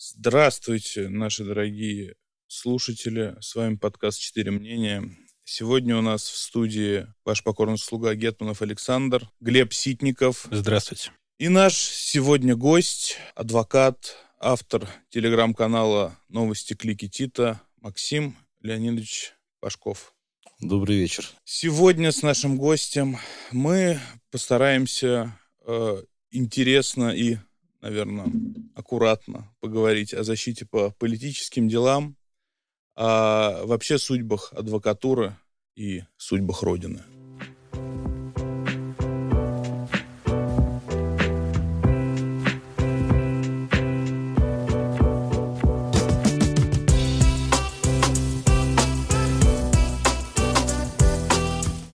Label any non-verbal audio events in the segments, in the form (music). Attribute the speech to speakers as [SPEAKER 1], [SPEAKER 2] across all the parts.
[SPEAKER 1] Здравствуйте, наши дорогие слушатели. С вами подкаст «Четыре мнения». Сегодня у нас в студии ваш покорный слуга Гетманов Александр, Глеб Ситников.
[SPEAKER 2] Здравствуйте.
[SPEAKER 1] И наш сегодня гость, адвокат, автор телеграм-канала «Новости Клики Тита» Максим Леонидович Пашков.
[SPEAKER 3] Добрый вечер.
[SPEAKER 1] Сегодня с нашим гостем мы постараемся э, интересно и наверное, аккуратно поговорить о защите по политическим делам, о вообще судьбах адвокатуры и судьбах Родины.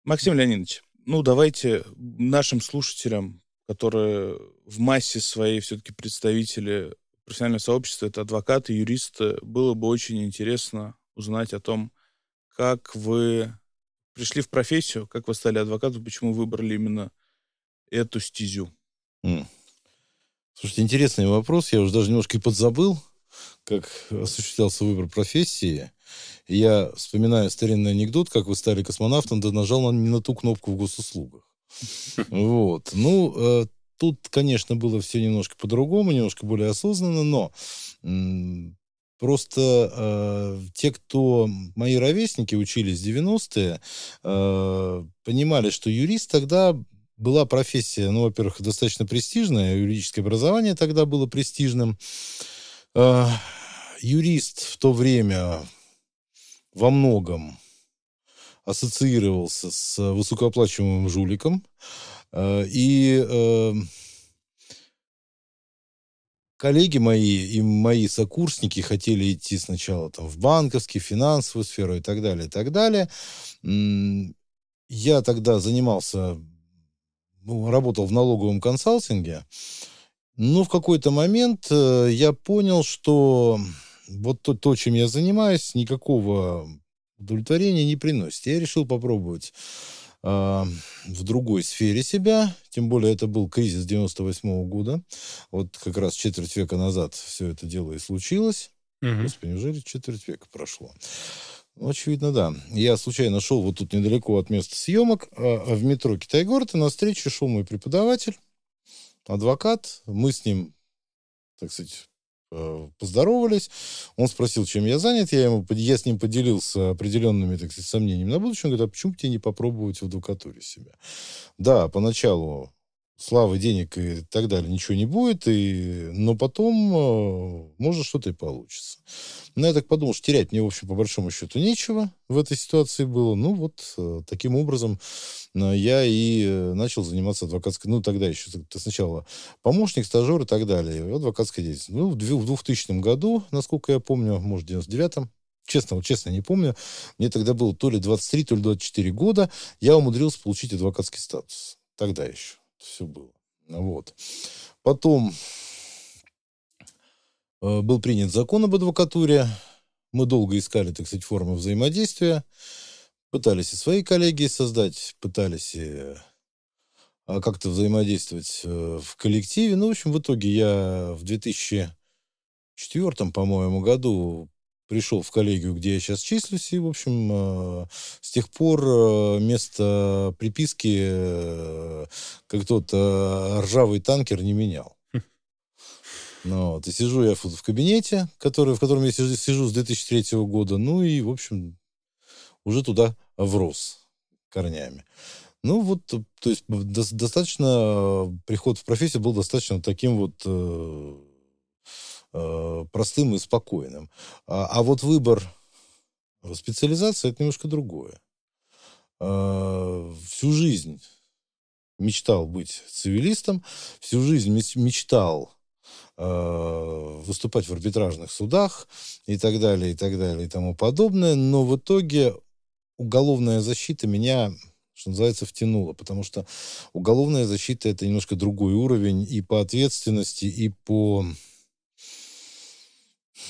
[SPEAKER 1] Максим Леонидович, ну давайте нашим слушателям которые в массе своей все-таки представители профессионального сообщества, это адвокаты, юристы, было бы очень интересно узнать о том, как вы пришли в профессию, как вы стали адвокатом, почему выбрали именно эту стезю. Mm.
[SPEAKER 3] Слушайте, интересный вопрос. Я уже даже немножко и подзабыл, как осуществлялся выбор профессии. Я вспоминаю старинный анекдот, как вы стали космонавтом, да нажал на, не на ту кнопку в госуслугах. (laughs) Вот. Ну, э, тут, конечно, было все немножко по-другому, немножко более осознанно, но Просто э, те, кто мои ровесники учились в 90-е, э, понимали, что юрист тогда была профессия, ну, во-первых, достаточно престижная, юридическое образование тогда было престижным. Э, юрист в то время во многом ассоциировался с высокооплачиваемым жуликом. Э, и э, коллеги мои и мои сокурсники хотели идти сначала там, в банковский, финансовую сферу и так далее, и так далее. Я тогда занимался, ну, работал в налоговом консалтинге, но в какой-то момент э, я понял, что вот то, то, чем я занимаюсь, никакого удовлетворения не приносит. Я решил попробовать в другой сфере себя, тем более это был кризис 98 -го года. Вот как раз четверть века назад все это дело и случилось. Угу. Господи, неужели четверть века прошло? Ну, очевидно, да. Я случайно шел вот тут недалеко от места съемок, а в метро Китай-город, и на встречу шел мой преподаватель, адвокат. Мы с ним, так сказать, поздоровались. Он спросил, чем я занят. Я, ему, я с ним поделился определенными, так сказать, сомнениями на будущее. Он говорит, а почему бы тебе не попробовать в адвокатуре себя? Да, поначалу славы, денег и так далее ничего не будет, и... но потом э, может что-то и получится. Но я так подумал, что терять мне, в общем, по большому счету нечего в этой ситуации было. Ну, вот э, таким образом э, я и начал заниматься адвокатской... Ну, тогда еще сначала помощник, стажер и так далее. Адвокатской деятельностью. Ну, в 2000 году, насколько я помню, может, в 99-м, честно, вот честно не помню, мне тогда было то ли 23, то ли 24 года, я умудрился получить адвокатский статус. Тогда еще все было. Вот. Потом Э, был принят закон об адвокатуре. Мы долго искали, так сказать, формы взаимодействия. Пытались и свои коллеги создать, пытались и а, как-то взаимодействовать э, в коллективе. Ну, в общем, в итоге я в 2004, по-моему, году пришел в коллегию, где я сейчас числюсь, и, в общем, э, с тех пор место приписки, как тот ржавый танкер, не менял. (laughs) Ну, вот, и сижу я в, кабинете, который, в котором я сижу, сижу с 2003 года, ну и, в общем, уже туда врос корнями. Ну, вот, то есть до, достаточно, приход в профессию был достаточно таким вот э, э, простым и спокойным. А, а вот выбор специализации это немножко другое. Э, всю жизнь мечтал быть цивилистом, всю жизнь мечтал Э, выступать в арбитражных судах и так далее, и так далее, и тому подобное. Но в итоге уголовная защита меня что называется, втянула, потому что уголовная защита это немножко другой уровень и по ответственности, и по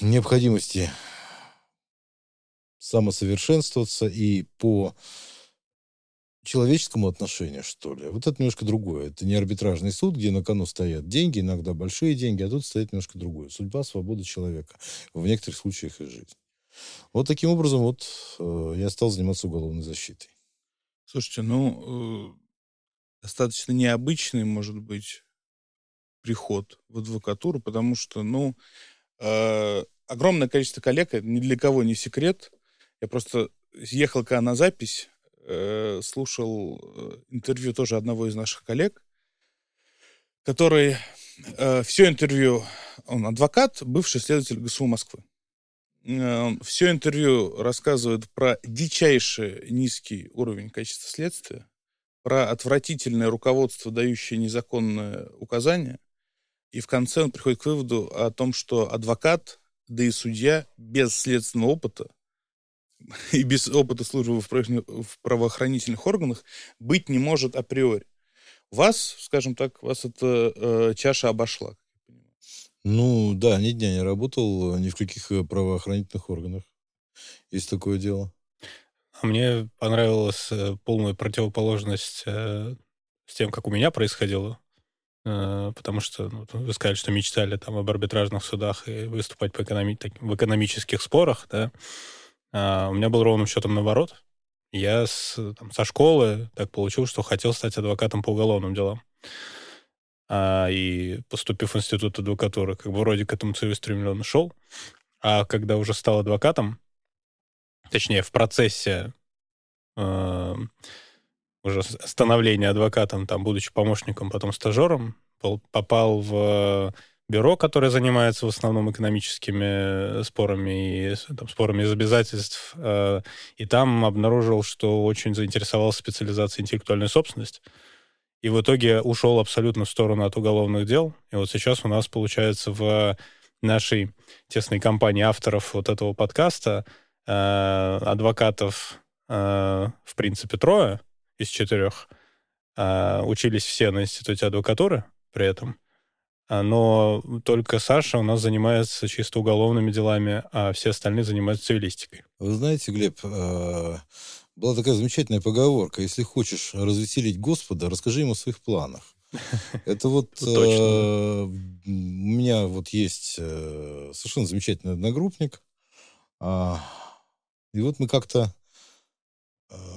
[SPEAKER 3] необходимости самосовершенствоваться, и по человеческому отношению, что ли. Вот это немножко другое. Это не арбитражный суд, где на кону стоят деньги, иногда большие деньги, а тут стоит немножко другое. Судьба, свобода человека. В некоторых случаях и жизнь. Вот таким образом вот э, я стал заниматься уголовной защитой.
[SPEAKER 1] Слушайте, ну, э, достаточно необычный, может быть, приход в адвокатуру, потому что, ну, э, огромное количество коллег, ни для кого не секрет. Я просто ехал когда на запись, э, слушал э, интервью тоже одного из наших коллег, который все интервью, он адвокат, бывший следователь ГСУ Москвы. Все интервью рассказывает про дичайший низкий уровень качества следствия, про отвратительное руководство, дающее незаконное указание, и в конце он приходит к выводу о том, что адвокат, да и судья без следственного опыта (laughs) и без опыта службы в правоохранительных органах быть не может априори. Вас, скажем так, вас эта э, чаша обошла.
[SPEAKER 3] Ну, да, ни дня не работал ни в каких э, правоохранительных органах. Есть такое дело.
[SPEAKER 2] А мне понравилась э, полная противоположность э, с тем, как у меня происходило. Э, потому что ну, вы сказали, что мечтали там об арбитражных судах и выступать по экономи- так, в экономических спорах, да. А у меня был ровным счетом наоборот. Я с, там, со школы так получил, что хотел стать адвокатом по уголовным делам. А, и поступив в институт адвокатуры, как бы вроде к этому целеустремленно шел. А когда уже стал адвокатом, точнее, в процессе э, уже становления адвокатом, там, будучи помощником, потом стажером, попал в бюро, которое занимается в основном экономическими спорами и там, спорами из обязательств. Э, и там обнаружил, что очень заинтересовался специализацией интеллектуальной собственности. И в итоге ушел абсолютно в сторону от уголовных дел. И вот сейчас у нас, получается, в нашей тесной компании авторов вот этого подкаста э, адвокатов, э, в принципе, трое из четырех. Учились все на институте адвокатуры при этом. А, но только Саша у нас занимается чисто уголовными делами, а все остальные занимаются цивилистикой.
[SPEAKER 3] Вы знаете, Глеб, а, была такая замечательная поговорка. Если хочешь развеселить Господа, расскажи ему о своих планах. (laughs) Это вот э, у меня вот есть э, совершенно замечательный одногруппник. А, и вот мы как-то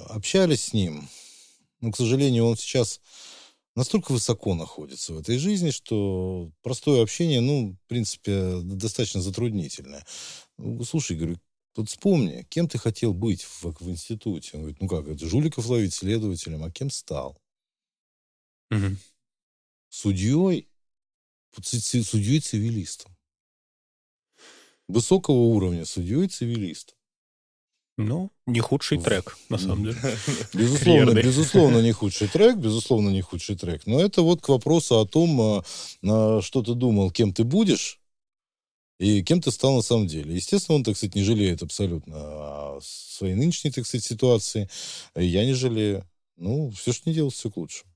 [SPEAKER 3] общались с ним. Но, к сожалению, он сейчас настолько высоко находится в этой жизни, что простое общение, ну, в принципе, достаточно затруднительное. Ну, слушай, говорю, тут вспомни, кем ты хотел быть в, в институте? Он говорит, ну как, это жуликов ловить следователем, а кем стал? Угу. Судьей, судьей-цивилистом. Высокого уровня судьей-цивилистом.
[SPEAKER 2] Ну, не худший трек, на самом деле. (laughs)
[SPEAKER 3] Безусловно, безусловно, не (laughs) худший трек, безусловно, не худший трек. Но это вот к вопросу о том, а, что ты думал, кем ты будешь, и кем ты стал на самом деле. Естественно, он, так сказать, не жалеет абсолютно своей нынешней, так сказать, ситуации. Я не жалею. Ну, все, что не делать, все к лучшему.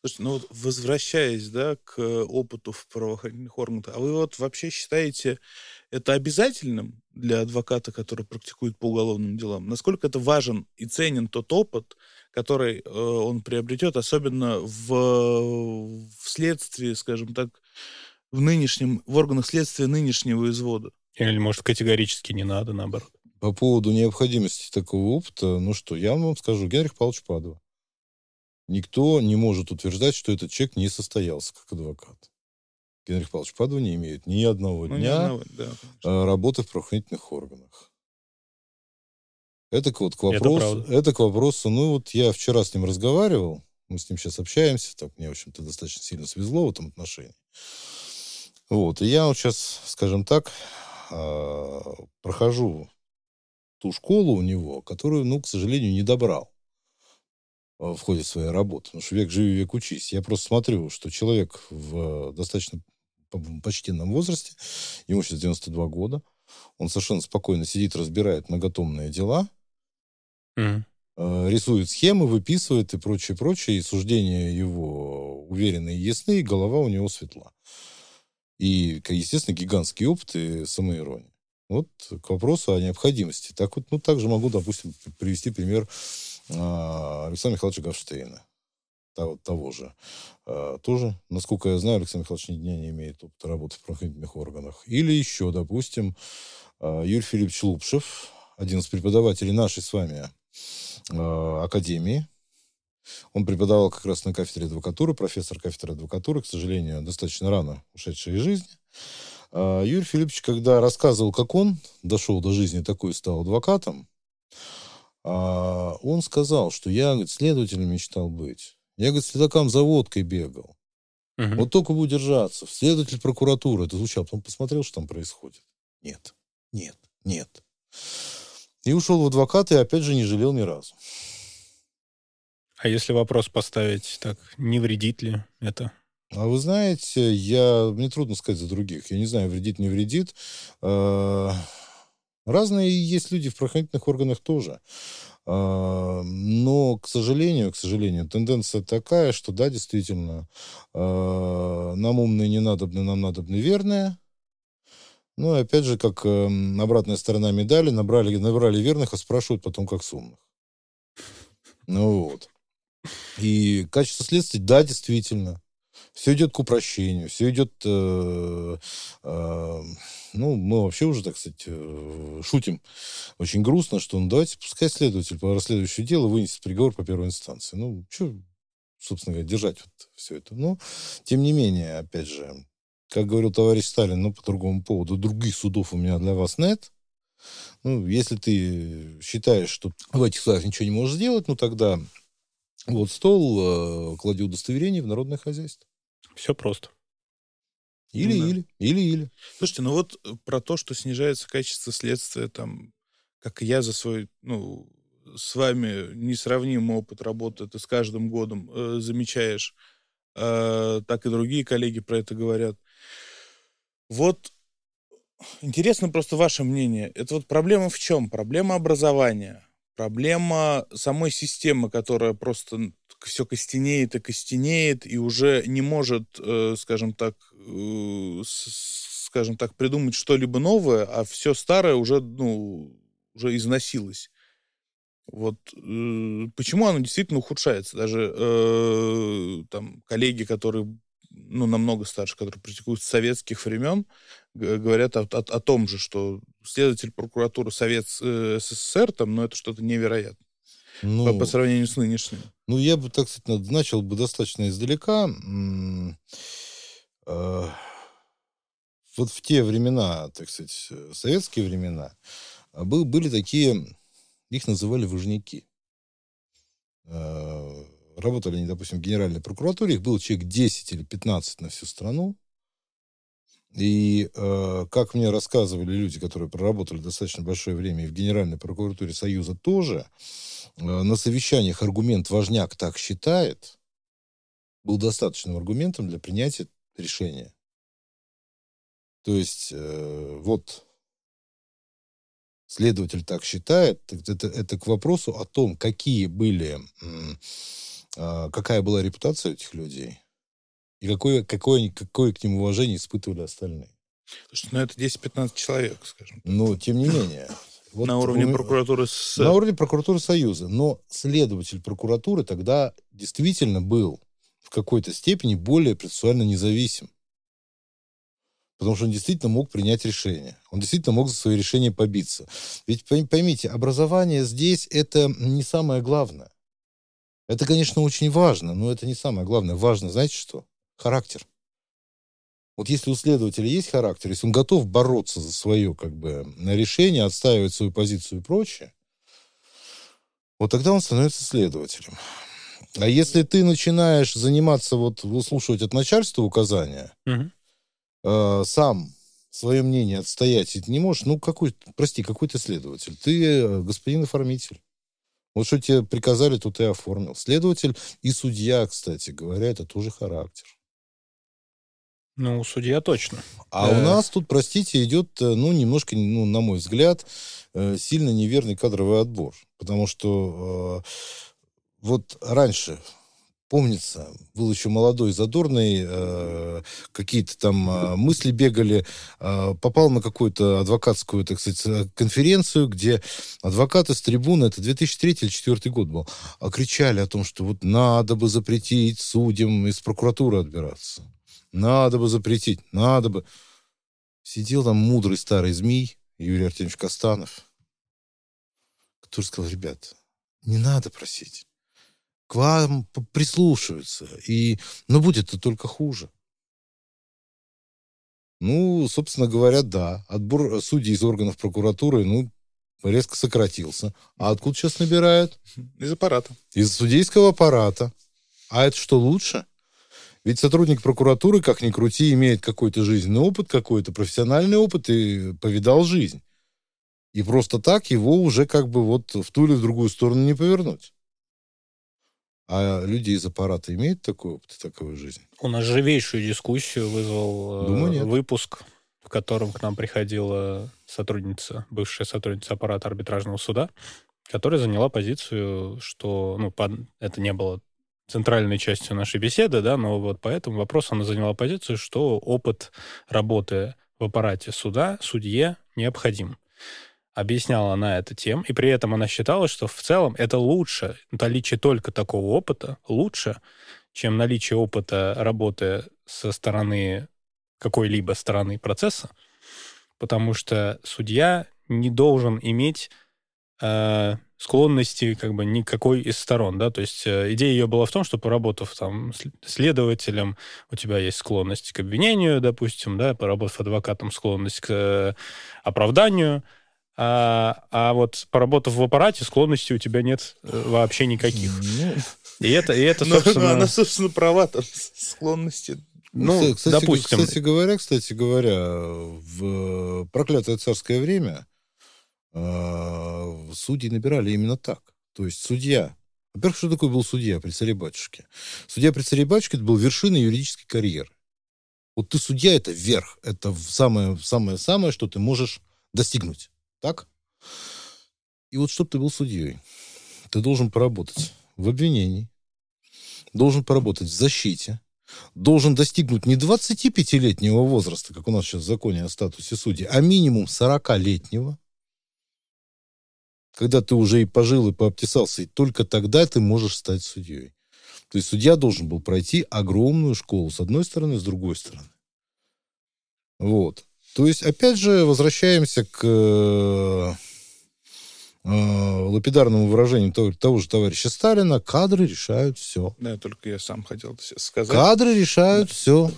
[SPEAKER 1] Слушайте, ну вот возвращаясь, да, к опыту в правоохранительных органах, а вы вот вообще считаете это обязательным для адвоката, который практикует по уголовным делам? Насколько это важен и ценен тот опыт, который э, он приобретет, особенно в, в следствии, скажем так, в нынешнем, в органах следствия нынешнего извода?
[SPEAKER 2] Или, может, категорически не надо, наоборот?
[SPEAKER 3] По поводу необходимости такого опыта, ну что, я вам скажу, Генрих Павлович Падова. Никто не может утверждать, что этот человек не состоялся как адвокат. Генрих Павлович Падова не имеет ни одного ну, дня одного, да, а, работы в правоохранительных органах. Это вот к вопросу, это, это к вопросу, ну вот я вчера с ним разговаривал, мы с ним сейчас общаемся, так мне, в общем-то, достаточно сильно свезло в этом отношении. Вот, и я вот сейчас, скажем так, а, прохожу ту школу у него, которую, ну, к сожалению, не добрал в ходе своей работы. Потому что век живи, век учись. Я просто смотрю, что человек в достаточно почтенном возрасте, ему сейчас 92 года, он совершенно спокойно сидит, разбирает многотомные дела, mm. рисует схемы, выписывает и прочее, прочее, и суждения его уверенные и ясны, и голова у него светла. И, естественно, гигантский опыт и самоирония. Вот к вопросу о необходимости. Так вот, ну, также могу, допустим, привести пример Александра Михайловича Гавштейна, того, того же. А, тоже, насколько я знаю, Александр Михайлович ни дня не имеет опыта работы в правоохранительных органах. Или еще, допустим, а, Юрий Филиппович Лупшев, один из преподавателей нашей с вами академии. Он преподавал как раз на кафедре адвокатуры, профессор кафедры адвокатуры, к сожалению, достаточно рано ушедший из жизни. Юрий Филиппович, когда рассказывал, как он дошел до жизни такой, стал адвокатом, а он сказал, что я, говорит, следователем мечтал быть. Я, говорит, следакам за водкой бегал. Угу. Вот только бы удержаться. Следователь прокуратуры. Это звучало. Потом посмотрел, что там происходит. Нет, нет, нет. И ушел в адвокат, и опять же не жалел ни разу.
[SPEAKER 2] А если вопрос поставить так, не вредит ли это?
[SPEAKER 3] А вы знаете, я, мне трудно сказать за других. Я не знаю, вредит, не вредит. А, Разные есть люди в правоохранительных органах тоже. А, но, к сожалению, к сожалению, тенденция такая, что да, действительно, а, нам умные не надобны, нам надобны верные. Ну, и опять же, как эм, обратная сторона медали, набрали, набрали верных, а спрашивают потом, как с умных. Ну вот. И качество следствия, да, действительно. Все идет к упрощению, все идет... Э, э, ну, мы вообще уже, так сказать, э, шутим очень грустно, что ну, давайте пускай следователь по расследующему делу вынесет приговор по первой инстанции. Ну, что, собственно говоря, держать вот все это. Но, тем не менее, опять же, как говорил товарищ Сталин, но по другому поводу, других судов у меня для вас нет. Ну, если ты считаешь, что в этих судах ничего не можешь сделать, ну, тогда вот стол, э, клади удостоверение в народное хозяйство.
[SPEAKER 2] Все просто.
[SPEAKER 3] Или, да. или, или, или.
[SPEAKER 1] Слушайте, ну вот э, про то, что снижается качество следствия, там, как я за свой, ну, с вами несравнимый опыт работы, ты с каждым годом э, замечаешь, э, так и другие коллеги про это говорят. Вот интересно просто ваше мнение. Это вот проблема в чем? Проблема образования, проблема самой системы, которая просто все костенеет и костенеет, и уже не может, э, скажем так, э, скажем так, придумать что-либо новое, а все старое уже, ну, уже износилось. Вот э, почему оно действительно ухудшается? Даже там коллеги, которые ну, намного старше, которые практикуют с советских времен, говорят о, о, о том же, что следователь прокуратуры Совет СССР, там, ну, это что-то невероятное. Ну, по, по сравнению с нынешним.
[SPEAKER 3] Ну, я бы, так сказать, начал бы достаточно издалека. Э, вот в те времена, так сказать, советские времена, а, был, были такие, их называли выжняки. Э, работали они, допустим, в Генеральной прокуратуре, их было человек 10 или 15 на всю страну. И э, как мне рассказывали люди, которые проработали достаточно большое время и в Генеральной прокуратуре Союза тоже, э, на совещаниях аргумент «важняк так считает» был достаточным аргументом для принятия решения. То есть э, вот следователь так считает, это, это к вопросу о том, какие были, э, какая была репутация этих людей – и какое, какое, какое к ним уважение испытывали остальные.
[SPEAKER 1] Слушай, ну это 10-15 человек, скажем.
[SPEAKER 3] Ну, тем не менее. (laughs)
[SPEAKER 1] Вот на уровне у... прокуратуры СССР.
[SPEAKER 3] На уровне прокуратуры Союза. Но следователь прокуратуры тогда действительно был в какой-то степени более процессуально независим. Потому что он действительно мог принять решение. Он действительно мог за свои решения побиться. Ведь поймите, образование здесь это не самое главное. Это, конечно, очень важно, но это не самое главное. Важно, знаете что? Характер. Вот если у следователя есть характер, если он готов бороться за свое как бы, решение, отстаивать свою позицию и прочее, вот тогда он становится следователем. А если ты начинаешь заниматься, вот выслушивать от начальства указания, угу. э, сам свое мнение отстоять ты не можешь, ну, какой, прости, какой ты следователь? Ты э, господин оформитель. Вот что тебе приказали, то ты оформил. Следователь и судья, кстати говоря, это тоже характер.
[SPEAKER 2] Ну, судья точно.
[SPEAKER 3] А э... у нас тут, простите, идет, э, ну, немножко, ну, на мой взгляд, э, сильно неверный кадровый отбор. Потому что э, вот раньше помнится, был еще молодой, задорный, э, какие-то там э, мысли бегали, э, попал на какую-то адвокатскую, так сказать, конференцию, где адвокаты с трибуны, это 2003 или 2004 год был, а кричали о том, что вот надо бы запретить судьям из прокуратуры отбираться. Надо бы запретить, надо бы. Сидел там мудрый старый змей Юрий Артемьевич Костанов, который сказал, ребят, не надо просить к вам прислушиваются. И, но будет-то только хуже. Ну, собственно говоря, да. Отбор судей из органов прокуратуры, ну, резко сократился. А откуда сейчас набирают?
[SPEAKER 1] Из аппарата.
[SPEAKER 3] Из судейского аппарата. А это что, лучше? Ведь сотрудник прокуратуры, как ни крути, имеет какой-то жизненный опыт, какой-то профессиональный опыт и повидал жизнь. И просто так его уже как бы вот в ту или в другую сторону не повернуть. А люди из аппарата имеют такой опыт, такую жизнь?
[SPEAKER 2] У нас живейшую дискуссию вызвал Думаю, нет. выпуск, в котором к нам приходила сотрудница, бывшая сотрудница аппарата арбитражного суда, которая заняла позицию, что ну, под... это не было центральной частью нашей беседы, да, но вот по этому вопросу она заняла позицию, что опыт работы в аппарате суда судье необходим. Объясняла она это тем, и при этом она считала, что в целом это лучше, наличие только такого опыта лучше, чем наличие опыта работы со стороны какой-либо стороны процесса, потому что судья не должен иметь э, склонности как бы никакой из сторон, да, то есть э, идея ее была в том, что поработав там следователем, у тебя есть склонность к обвинению, допустим, да, поработав адвокатом, склонность к э, оправданию, а, а вот поработав в аппарате, склонностей у тебя нет э, вообще никаких. Ну, и это, и это собственно...
[SPEAKER 1] Но, она, собственно, права, там, склонности.
[SPEAKER 3] Ну, ну кстати, допустим... Кстати говоря, кстати говоря, в проклятое царское время э, судьи набирали именно так. То есть судья... Во-первых, что такое был судья при царе-батюшке? Судья при царе-батюшке это был вершиной юридической карьеры. Вот ты судья, это верх, это самое-самое, что ты можешь достигнуть. Так? И вот чтобы ты был судьей, ты должен поработать в обвинении, должен поработать в защите, должен достигнуть не 25-летнего возраста, как у нас сейчас в законе о статусе судьи, а минимум 40-летнего, когда ты уже и пожил, и пообтесался, и только тогда ты можешь стать судьей. То есть судья должен был пройти огромную школу, с одной стороны, с другой стороны. Вот. То есть, опять же, возвращаемся к э, э, лапидарному выражению того, того же товарища Сталина, кадры решают все.
[SPEAKER 1] Да, только я сам хотел сказать.
[SPEAKER 3] Кадры решают да. все.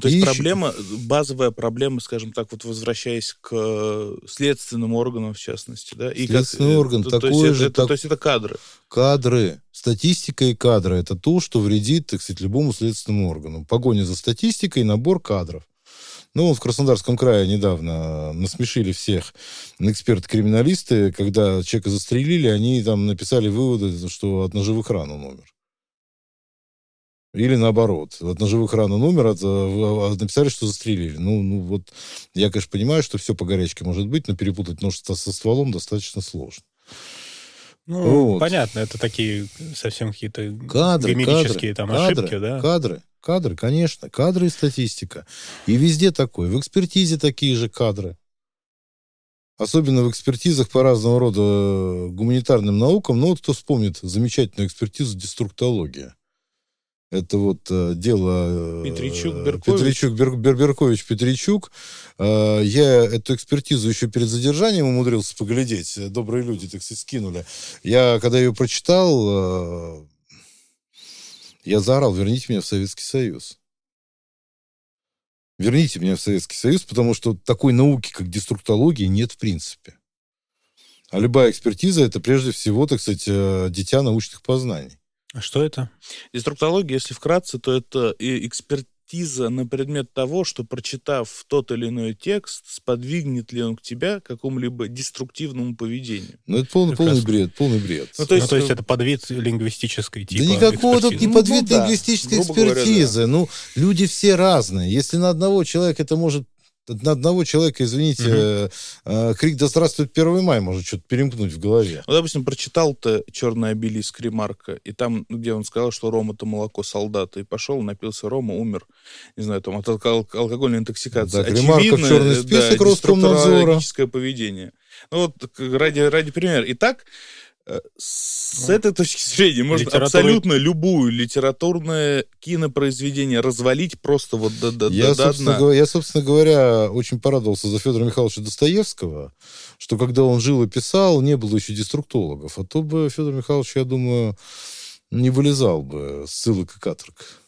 [SPEAKER 1] То есть и проблема, еще... базовая проблема, скажем так, вот возвращаясь к э, следственным органам, в частности, да?
[SPEAKER 3] И Следственный как, орган, то, такой
[SPEAKER 1] то есть
[SPEAKER 3] же...
[SPEAKER 1] Это, так... То есть это кадры?
[SPEAKER 3] Кадры. Статистика и кадры. Это то, что вредит, так сказать, любому следственному органу. Погоня за статистикой, набор кадров. Ну, в Краснодарском крае недавно насмешили всех эксперты-криминалисты, когда человека застрелили, они там написали выводы, что от ножевых ран он умер. Или наоборот, от ножевых ран он умер, от, а, написали, что застрелили. Ну, ну, вот я, конечно, понимаю, что все по горячке может быть, но перепутать нож со, со стволом достаточно сложно.
[SPEAKER 2] Ну, вот. понятно, это такие совсем какие-то кадры, гомерические кадры, там
[SPEAKER 3] кадры,
[SPEAKER 2] ошибки, да?
[SPEAKER 3] Кадры, кадры, конечно, кадры и статистика. И везде такое. В экспертизе такие же кадры. Особенно в экспертизах по разного рода гуманитарным наукам. Ну, вот кто вспомнит замечательную экспертизу деструктология. Это вот э, дело...
[SPEAKER 1] Э, Петричук, Беркович.
[SPEAKER 3] Петричук, Бер, Бер, Беркович, Петричук. Э, я эту экспертизу еще перед задержанием умудрился поглядеть. Добрые люди, так сказать, скинули. Я, когда ее прочитал, э, я заорал, верните меня в Советский Союз. Верните меня в Советский Союз, потому что такой науки, как деструктология, нет в принципе. А любая экспертиза – это прежде всего, так сказать, э, дитя научных познаний.
[SPEAKER 2] А что это?
[SPEAKER 1] Деструктология, если вкратце, то это эксперт, экспертиза на предмет того, что, прочитав тот или иной текст, сподвигнет ли он к тебя к какому-либо деструктивному поведению.
[SPEAKER 3] Ну, это полный, полный бред, полный бред.
[SPEAKER 2] Ну, то есть, ну, то есть это подвид лингвистической типа
[SPEAKER 3] Да никакого тут не ну, подвид ну, да, лингвистической экспертизы. Говоря, да. Ну, люди все разные. Если на одного человека это может на одного человека, извините, э, э, крик «Да здравствует 1 май» может что-то перемкнуть в голове.
[SPEAKER 1] Ну, допустим, прочитал ты «Черный обелиск» Ремарка, и там, где он сказал, что Рома — это молоко солдата, и пошел, напился Рома, умер, не знаю, там, от алко- алкогольной интоксикации.
[SPEAKER 3] Да, Ремарка в черный список
[SPEAKER 1] да,
[SPEAKER 3] Роскомнадзора.
[SPEAKER 1] поведение. Ну, вот ради, ради примера. Итак, э, с
[SPEAKER 2] Ну,
[SPEAKER 1] этой точки зрения можно
[SPEAKER 2] литература-
[SPEAKER 1] абсолютно любую литературное кинопроизведение развалить просто вот до, до,
[SPEAKER 3] Я,
[SPEAKER 1] до- до
[SPEAKER 3] собственно,
[SPEAKER 1] дна.
[SPEAKER 3] говоря, я, собственно говоря, очень порадовался за Федора Михайловича Достоевского, что когда он жил и писал, не было еще деструктологов. А то бы Федор Михайлович, я думаю, не вылезал бы с ссылок и каторг.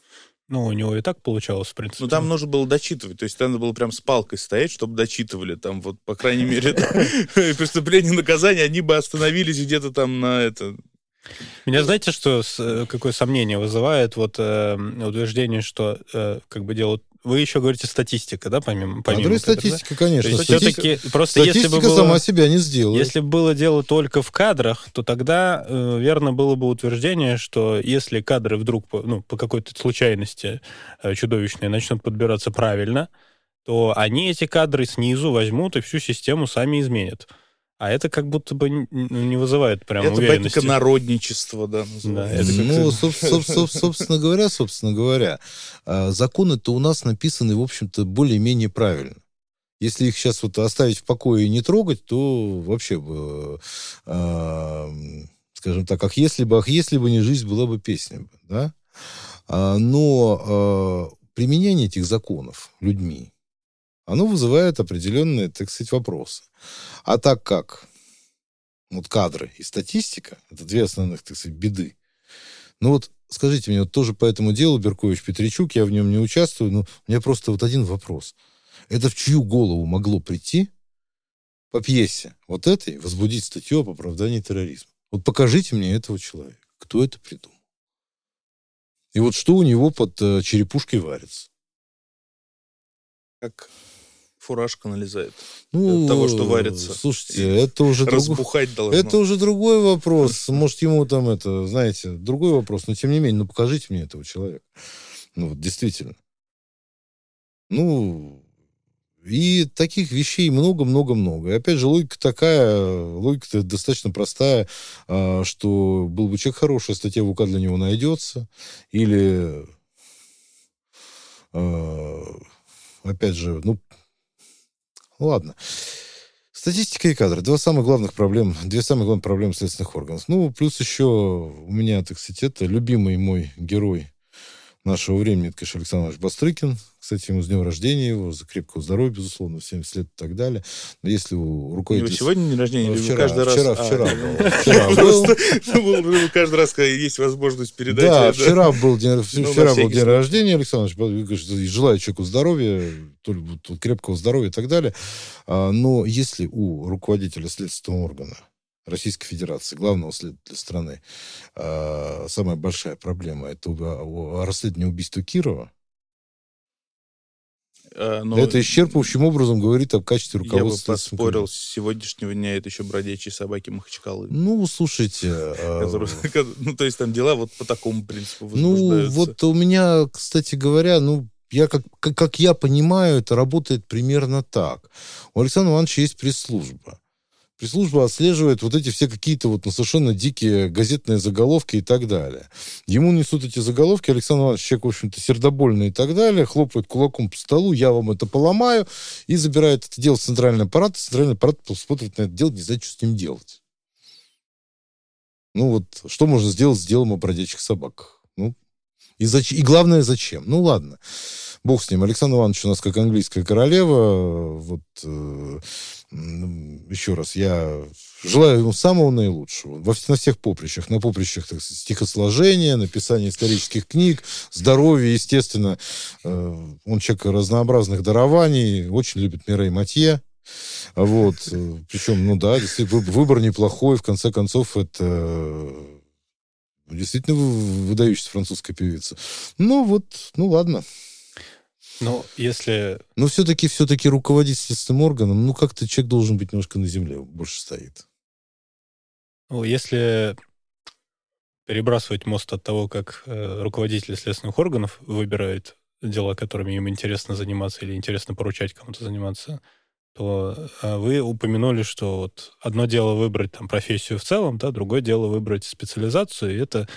[SPEAKER 2] Ну, у него и так получалось, в принципе.
[SPEAKER 1] Ну, там нужно было дочитывать. То есть надо было прям с палкой стоять, чтобы дочитывали. Там вот, по крайней мере, (laughs) преступление и наказание, они бы остановились где-то там на это...
[SPEAKER 2] Меня знаете, что э, какое сомнение вызывает вот э, утверждение, что э, как бы делают... Вы еще говорите статистика, да, помимо, помимо
[SPEAKER 3] Андрей,
[SPEAKER 2] кадров, да?
[SPEAKER 3] статистика, конечно.
[SPEAKER 2] То
[SPEAKER 3] статистика
[SPEAKER 2] все-таки просто если бы
[SPEAKER 3] статистика
[SPEAKER 2] было,
[SPEAKER 3] сама себя не сделает.
[SPEAKER 2] если бы было дело только в кадрах, то тогда э, верно было бы утверждение, что если кадры вдруг по, ну, по какой-то случайности э, чудовищной начнут подбираться правильно, то они эти кадры снизу возьмут и всю систему сами изменят. А это как будто бы н- н- не вызывает прям
[SPEAKER 1] это
[SPEAKER 2] уверенности.
[SPEAKER 1] политика народничества, да, называется.
[SPEAKER 2] это как-
[SPEAKER 3] ну, соб- соб- соб- собственно говоря, собственно говоря, а, законы-то у нас написаны, в общем-то, более-менее правильно. Если их сейчас вот оставить в покое и не трогать, то вообще бы, а, скажем так, ах, если бы, ах, если бы не жизнь, была бы песня, да? А, но а, применение этих законов людьми, оно вызывает определенные, так сказать, вопросы. А так как вот кадры и статистика, это две основных, так сказать, беды. Ну вот, скажите мне, вот тоже по этому делу Беркович Петричук, я в нем не участвую, но у меня просто вот один вопрос. Это в чью голову могло прийти по пьесе вот этой возбудить статью об оправдании терроризма? Вот покажите мне этого человека. Кто это придумал? И вот что у него под э, черепушкой варится?
[SPEAKER 1] Как фуражка налезает.
[SPEAKER 3] Ну,
[SPEAKER 1] От того, что варится.
[SPEAKER 3] Слушайте, это уже.
[SPEAKER 1] Разбухать должно.
[SPEAKER 3] Это уже другой вопрос. Может, ему там это, знаете, другой вопрос, но тем не менее, ну покажите мне этого человека. Ну, вот действительно. Ну, и таких вещей много-много-много. И опять же, логика такая, логика достаточно простая, а, что был бы человек хороший, статья в УК для него найдется. Или, а, опять же, ну, ладно. Статистика и кадры. Два самых главных проблем, две самые главные проблемы следственных органов. Ну, плюс еще у меня, так сказать, это любимый мой герой нашего времени, это, конечно, Александр Иванович Бастрыкин. Кстати, ему с днем рождения его, за крепкого здоровья, безусловно, 70 лет и так далее. Но если у руководителя...
[SPEAKER 1] сегодня день рождения? или вы
[SPEAKER 3] Вчера,
[SPEAKER 1] каждый раз...
[SPEAKER 3] вчера,
[SPEAKER 1] А,
[SPEAKER 3] вчера
[SPEAKER 1] я
[SPEAKER 3] был. (laughs) Вчера.
[SPEAKER 1] Просто думал, каждый раз, когда есть возможность передать...
[SPEAKER 3] Да, вчера был день, (laughs)
[SPEAKER 1] Ну,
[SPEAKER 3] вчера рождения Александр Иванович. Желаю человеку здоровья, крепкого здоровья и так далее. А, Но если у руководителя следственного органа Российской Федерации, главного следователя страны, а, самая большая проблема это расследование убийства Кирова,
[SPEAKER 1] А, но
[SPEAKER 3] это исчерпывающим образом говорит о качестве
[SPEAKER 1] Я бы
[SPEAKER 3] руководства.
[SPEAKER 1] поспорил, с сегодняшнего дня это еще бродячие собаки Махачкалы.
[SPEAKER 3] Ну, слушайте... а, (laughs)
[SPEAKER 1] Ну, то есть там дела вот по такому принципу
[SPEAKER 3] Ну, вот у меня, кстати говоря, ну, я как, как, как я понимаю, это работает примерно так. У Александра Ивановича есть пресс-служба. Пресс-служба отслеживает вот эти все какие-то вот ну, совершенно дикие газетные заголовки и так далее. Ему несут эти заголовки, Александр Иванович, человек, в общем-то, сердобольный и так далее, хлопает кулаком по столу, я вам это поломаю, и забирает это дело в центральный аппарат, центральный аппарат смотрит на это дело, не знает, что с ним делать. Ну вот, что можно сделать с делом о бродячих собаках? Ну, и, зач... и главное, зачем? Ну, ладно. Бог с ним. Александр Иванович у нас как английская королева. Вот, э, м, еще раз, я желаю ему самого наилучшего. Во, на всех поприщах. На поприщах так стихосложения, написания исторических книг, здоровья, естественно. Э, он человек разнообразных дарований, очень любит Мирей Матье. Вот. э, Причем, ну да, действительно, вы- выбор неплохой. В конце концов, это э, действительно вы- выдающаяся французская певица. Ну вот, ну ладно.
[SPEAKER 2] Ну, если...
[SPEAKER 3] Но все-таки, все-таки руководить следственным органом, ну как-то человек должен быть немножко на земле, больше стоит.
[SPEAKER 2] Ну, если перебрасывать мост от того, как э, руководители следственных органов выбирают дела, которыми им интересно заниматься или интересно поручать кому-то заниматься, то а, вы упомянули, что вот одно дело выбрать там профессию в целом, да, другое дело выбрать специализацию, и это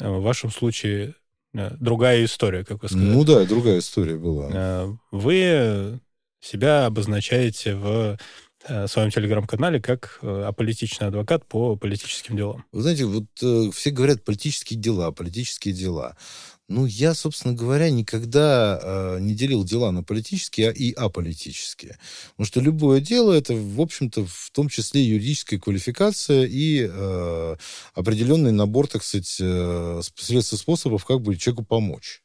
[SPEAKER 2] а, в вашем случае э, другая история, как вы сказали.
[SPEAKER 3] Ну да, другая история была.
[SPEAKER 2] А, вы себя обозначаете в э, своем телеграм-канале как э, аполитичный адвокат по политическим делам.
[SPEAKER 3] Вы знаете, вот э, все говорят политические дела, политические дела. Ну, я, собственно говоря, никогда э, не делил дела на политические и аполитические. Потому что любое дело это, в общем-то, в том числе юридическая квалификация и э, определенный набор, так сказать, э, средств и способов, как бы человеку помочь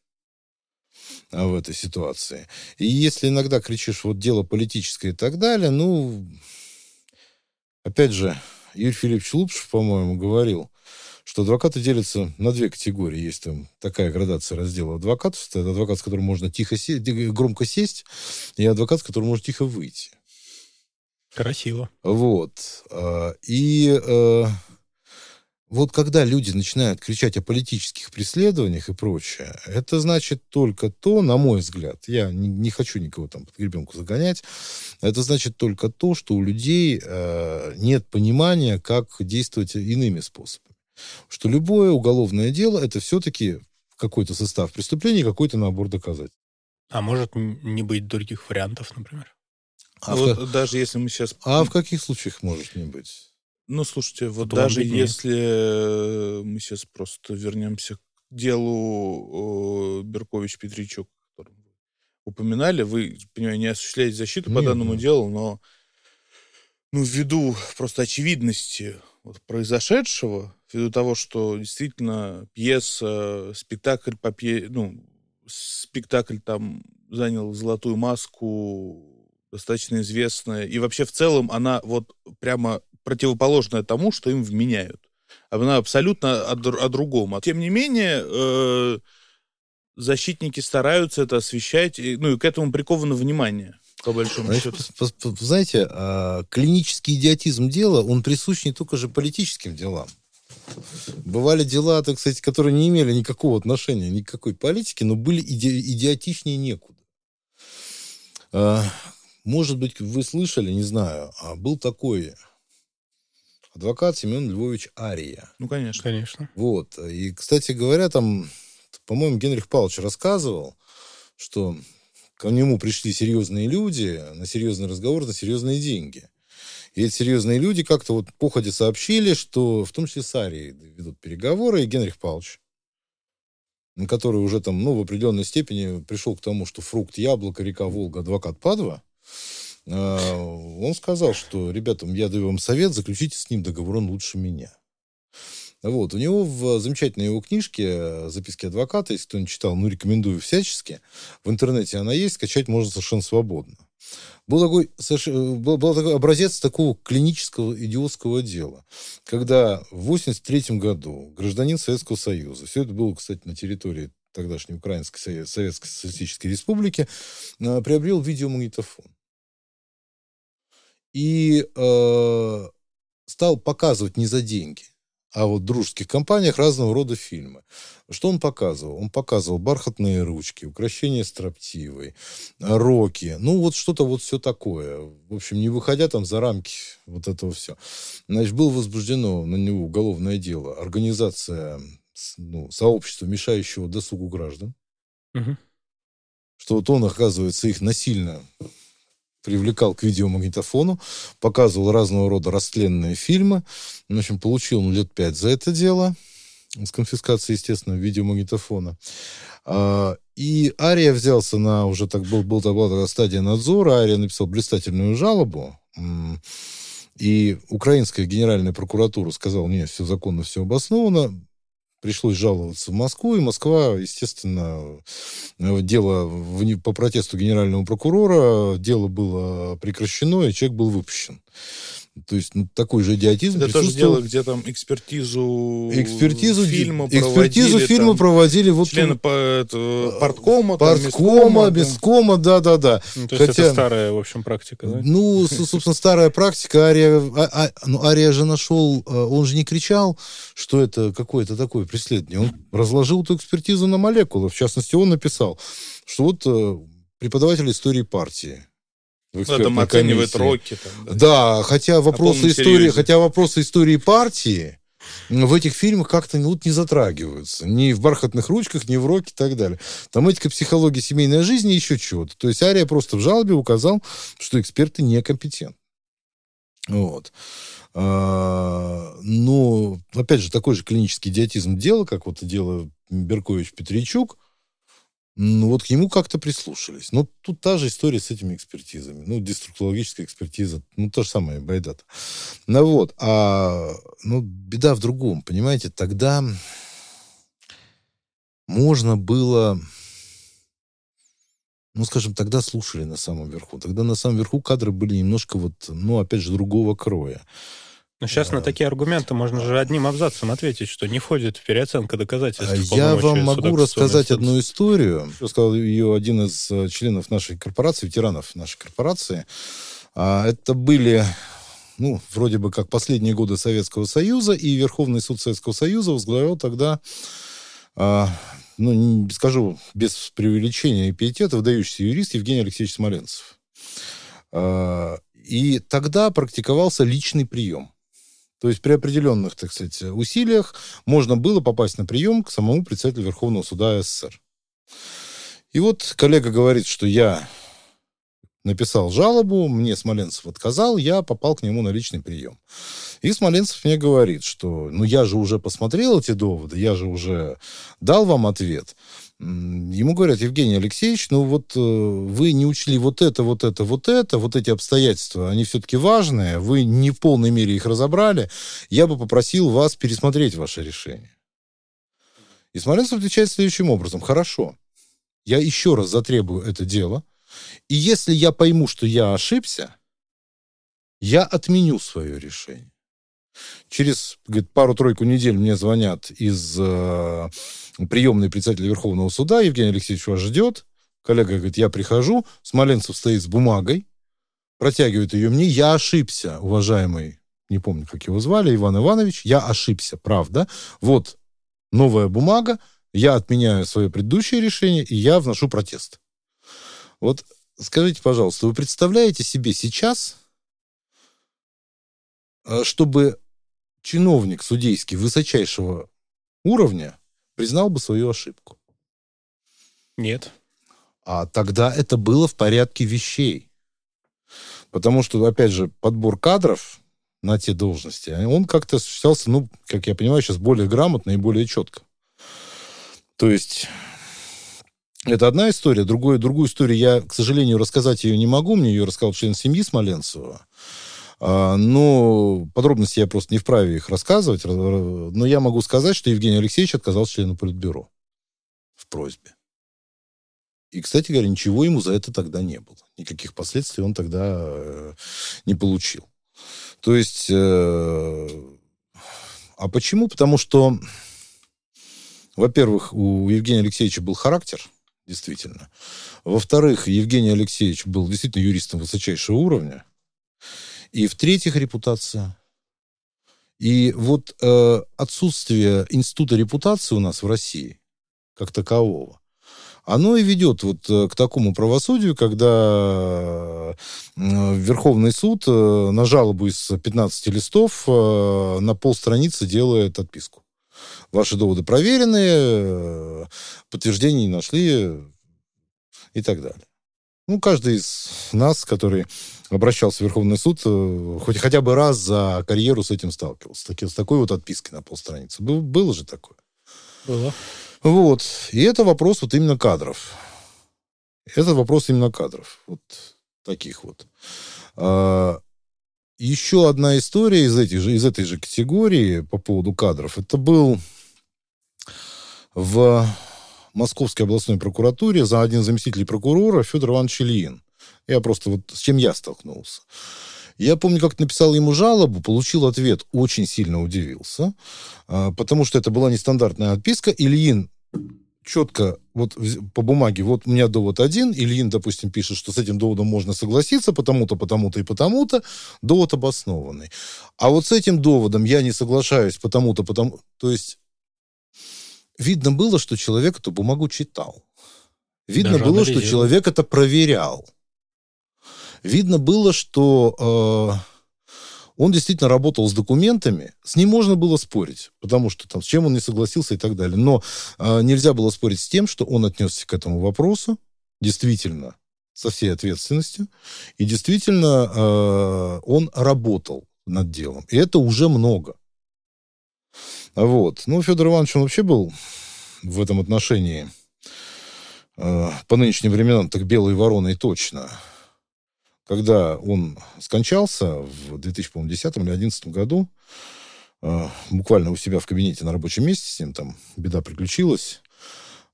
[SPEAKER 3] в этой ситуации. И если иногда кричишь, вот дело политическое и так далее, ну, опять же, Юрий Филиппович Лупшев, по-моему, говорил, что адвокаты делятся на две категории. Есть там такая градация раздела адвокатов. Это адвокат, с которым можно тихо сесть, громко сесть, и адвокат, с которым можно тихо выйти.
[SPEAKER 2] Красиво.
[SPEAKER 3] Вот. А, и э, вот когда люди начинают кричать о политических преследованиях и прочее, это значит только то, на мой взгляд, я не, не хочу никого там под гребенку загонять, это значит только то, что у людей э, нет понимания, как действовать иными способами что любое уголовное дело это все-таки какой-то состав преступления, какой-то набор доказательств.
[SPEAKER 2] А может не быть других вариантов, например?
[SPEAKER 1] А ну, в... вот даже если мы сейчас...
[SPEAKER 3] А в каких случаях может не быть?
[SPEAKER 1] Ну, слушайте, вот Потом даже если мы сейчас просто вернемся к делу Беркович-Петричук, который вы упоминали, вы, понимаю, не осуществляете защиту по данному нет. делу, но ну, ввиду просто очевидности вот, произошедшего, ввиду того, что действительно пьеса, спектакль по пье... ну, спектакль там занял золотую маску, достаточно известная, и вообще в целом она вот прямо противоположная тому, что им вменяют. Она абсолютно о, о другом. А тем не менее, э, защитники стараются это освещать, и, ну и к этому приковано внимание по большому счету.
[SPEAKER 3] Знаете, а, клинический идиотизм дела, он присущ не только же политическим делам. Бывали дела, так сказать, которые не имели никакого отношения никакой политики, но были иди- идиотичнее некуда. А, может быть, вы слышали, не знаю, а был такой адвокат Семен Львович Ария.
[SPEAKER 1] Ну, конечно.
[SPEAKER 2] Конечно.
[SPEAKER 3] Вот. И, кстати говоря, там, по-моему, Генрих Павлович рассказывал, что к нему пришли серьезные люди на серьезный разговор, на серьезные деньги. И эти серьезные люди как-то вот походе сообщили, что в том числе с Арией ведут переговоры, и Генрих Павлович, который уже там, ну, в определенной степени пришел к тому, что фрукт, яблоко, река Волга, адвокат Падва, а, он сказал, что, ребята, я даю вам совет, заключите с ним договор, он лучше меня. Вот. У него в замечательной его книжке «Записки адвоката», если кто не читал, ну, рекомендую всячески. В интернете она есть, скачать можно совершенно свободно. Был такой, был, был такой образец такого клинического идиотского дела, когда в 1983 году гражданин Советского Союза, все это было, кстати, на территории тогдашней Украинской Советской Социалистической Республики, а, приобрел видеомагнитофон. И э, стал показывать не за деньги – а вот в дружеских компаниях разного рода фильмы. Что он показывал? Он показывал бархатные ручки, украшения строптивой, роки, ну вот что-то вот все такое. В общем, не выходя там за рамки вот этого все. Значит, было возбуждено на него уголовное дело. Организация ну, сообщества, мешающего досугу граждан. Угу. Что вот он, оказывается, их насильно привлекал к видеомагнитофону, показывал разного рода растленные фильмы. В общем, получил он лет пять за это дело с конфискацией, естественно, видеомагнитофона. А, и Ария взялся на, уже так был, был, была такая стадия надзора, Ария написал блистательную жалобу, и украинская генеральная прокуратура сказала, нет, все законно, все обосновано пришлось жаловаться в Москву, и Москва, естественно, э, дело по протесту генерального прокурора, дело было прекращено, и человек был выпущен. То есть ну, такой же идиотизм
[SPEAKER 1] Это тоже дело, где там экспертизу,
[SPEAKER 3] экспертизу
[SPEAKER 1] фильма
[SPEAKER 3] экспертизу
[SPEAKER 1] проводили,
[SPEAKER 3] фильма
[SPEAKER 1] там,
[SPEAKER 3] проводили вот
[SPEAKER 1] члены по, это, парткома, там,
[SPEAKER 3] парткома,
[SPEAKER 1] месткома, да.
[SPEAKER 3] месткома, да, да, да.
[SPEAKER 2] Ну, то есть
[SPEAKER 3] Хотя-
[SPEAKER 2] это старая, в общем, практика, да?
[SPEAKER 3] Ну, собственно, старая практика. Ария, а- а- ну, Ария же нашел, э, он же не кричал, что это какое-то такое преследование. Он разложил эту экспертизу на молекулы. В частности, он написал, что вот э, преподаватель истории партии. В
[SPEAKER 1] Ну, там
[SPEAKER 3] экспертной
[SPEAKER 1] оценивает
[SPEAKER 3] комиссии.
[SPEAKER 1] роки. Там, да.
[SPEAKER 3] Да, хотя вопросы истории,
[SPEAKER 1] серьезе.
[SPEAKER 3] хотя вопросы истории партии в этих фильмах как-то ну, вот не затрагиваются. Ни в «Бархатных ручках», ни в «Роке» и так далее. Там этика психологии семейной жизни и еще чего-то. То есть Ария просто в жалобе указал, что эксперты некомпетентны. Вот. А, Но, опять же, такой же клинический идиотизм дела, как вот дело Беркович-Петричук, ну, вот к нему как-то прислушались. Ну, тут та же история с этими экспертизами. Ну, деструктологическая экспертиза, ну, то же самое, байдата. Ну, вот. А, ну, беда в другом, понимаете? Тогда можно было... Ну, скажем, тогда слушали на самом верху. Тогда на самом верху кадры были немножко вот, ну, опять же, другого кроя.
[SPEAKER 2] Но сейчас на
[SPEAKER 3] А.
[SPEAKER 2] такие аргументы можно же одним абзацем ответить, что не входит в переоценка доказательств.
[SPEAKER 3] А
[SPEAKER 2] в
[SPEAKER 3] Я вам могу рассказать одну историю. Рассказал ее один из э, членов нашей корпорации, ветеранов нашей корпорации. А, Это были, ну, вроде бы как последние годы Советского Союза, и Верховный суд Советского Союза возглавлял тогда, а, ну, не скажу без преувеличения и пиетета, выдающийся юрист Евгений Алексеевич Смоленцев. И тогда практиковался личный прием. То есть при определенных, так сказать, усилиях можно было попасть на прием к самому председателю Верховного суда СССР. И вот коллега говорит, что я написал жалобу, мне Смоленцев отказал, я попал к нему на личный прием. И Смоленцев мне говорит, что ну я же уже посмотрел эти доводы, я же уже дал вам ответ. Ему говорят, Евгений Алексеевич, ну вот э, вы не учли вот это, вот это, вот это, вот эти обстоятельства, они все-таки важные, вы не в полной мере их разобрали, я бы попросил вас пересмотреть ваше решение. И Смоленцев отвечает следующим образом. Хорошо, я еще раз затребую это дело, и если я пойму, что я ошибся, я отменю свое решение. Через пару-тройку недель мне звонят из э, приемной председателя Верховного суда. Евгений Алексеевич вас ждет. Коллега говорит, я прихожу. Смоленцев стоит с бумагой, протягивает ее мне. Я ошибся, уважаемый, не помню, как его звали, Иван Иванович. Я ошибся, правда. Вот новая бумага. Я отменяю свое предыдущее решение, и я вношу протест. Вот скажите, пожалуйста, вы представляете себе сейчас, э, чтобы чиновник судейский высочайшего уровня признал бы свою ошибку?
[SPEAKER 2] Нет.
[SPEAKER 3] А тогда это было в порядке вещей. Потому что, опять же, подбор кадров на те должности, он как-то осуществлялся, ну, как я понимаю, сейчас более грамотно и более четко. То есть это одна история. Другую, другую историю я, к сожалению, рассказать ее не могу. Мне ее рассказал член семьи Смоленцева. А, Но подробности я просто не вправе их рассказывать. Но я могу сказать, что Евгений Алексеевич отказался члену Политбюро в просьбе. И, кстати говоря, ничего ему за это тогда не было. Никаких последствий он тогда э, не получил. То есть... э, а почему? Потому что, во-первых, у Евгения Алексеевича был характер, действительно. Во-вторых, Евгений Алексеевич был действительно юристом высочайшего уровня. И в-третьих, репутация. И вот э, отсутствие института репутации у нас в России, как такового, оно и ведет вот э, к такому правосудию, когда э, Верховный суд э, на жалобу из 15 листов на полстраницы делает отписку. Ваши доводы проверены, подтверждений не нашли и так далее. Ну, каждый из нас, который обращался в Верховный суд, э, хоть хотя бы раз за карьеру с этим сталкивался. Таки- с такой вот отпиской на полстраницы. Был- было же такое.
[SPEAKER 2] Было.
[SPEAKER 3] Вот. И это вопрос вот именно кадров. Это вопрос именно кадров. Вот таких вот. А, еще одна история из, этих же, из этой же категории по поводу кадров. Это был в Московской областной прокуратуре за один заместитель прокурора Федор Иванович Ильин. Я просто вот с чем я столкнулся. Я помню, как написал ему жалобу, получил ответ, очень сильно удивился, а, потому что это была нестандартная отписка. Ильин четко вот по бумаге, вот у меня довод один, Ильин, допустим, пишет, что с этим доводом можно согласиться, потому-то, потому-то и потому-то, довод обоснованный. А вот с этим доводом я не соглашаюсь, потому-то, потому... То есть видно было, что человек эту бумагу читал. Видно Даже было, что человек это проверял. Видно было, что э, он действительно работал с документами, с ним можно было спорить, потому что там с чем он не согласился и так далее. Но э, нельзя было спорить с тем, что он отнесся к этому вопросу действительно со всей ответственностью, и действительно э, он работал над делом. И это уже много. Вот. Ну, Федор Иванович, он вообще был в этом отношении э, по нынешним временам так белой вороной точно когда он скончался в 2010 или 2011 году, э, буквально у себя в кабинете на рабочем месте, с ним там беда приключилась,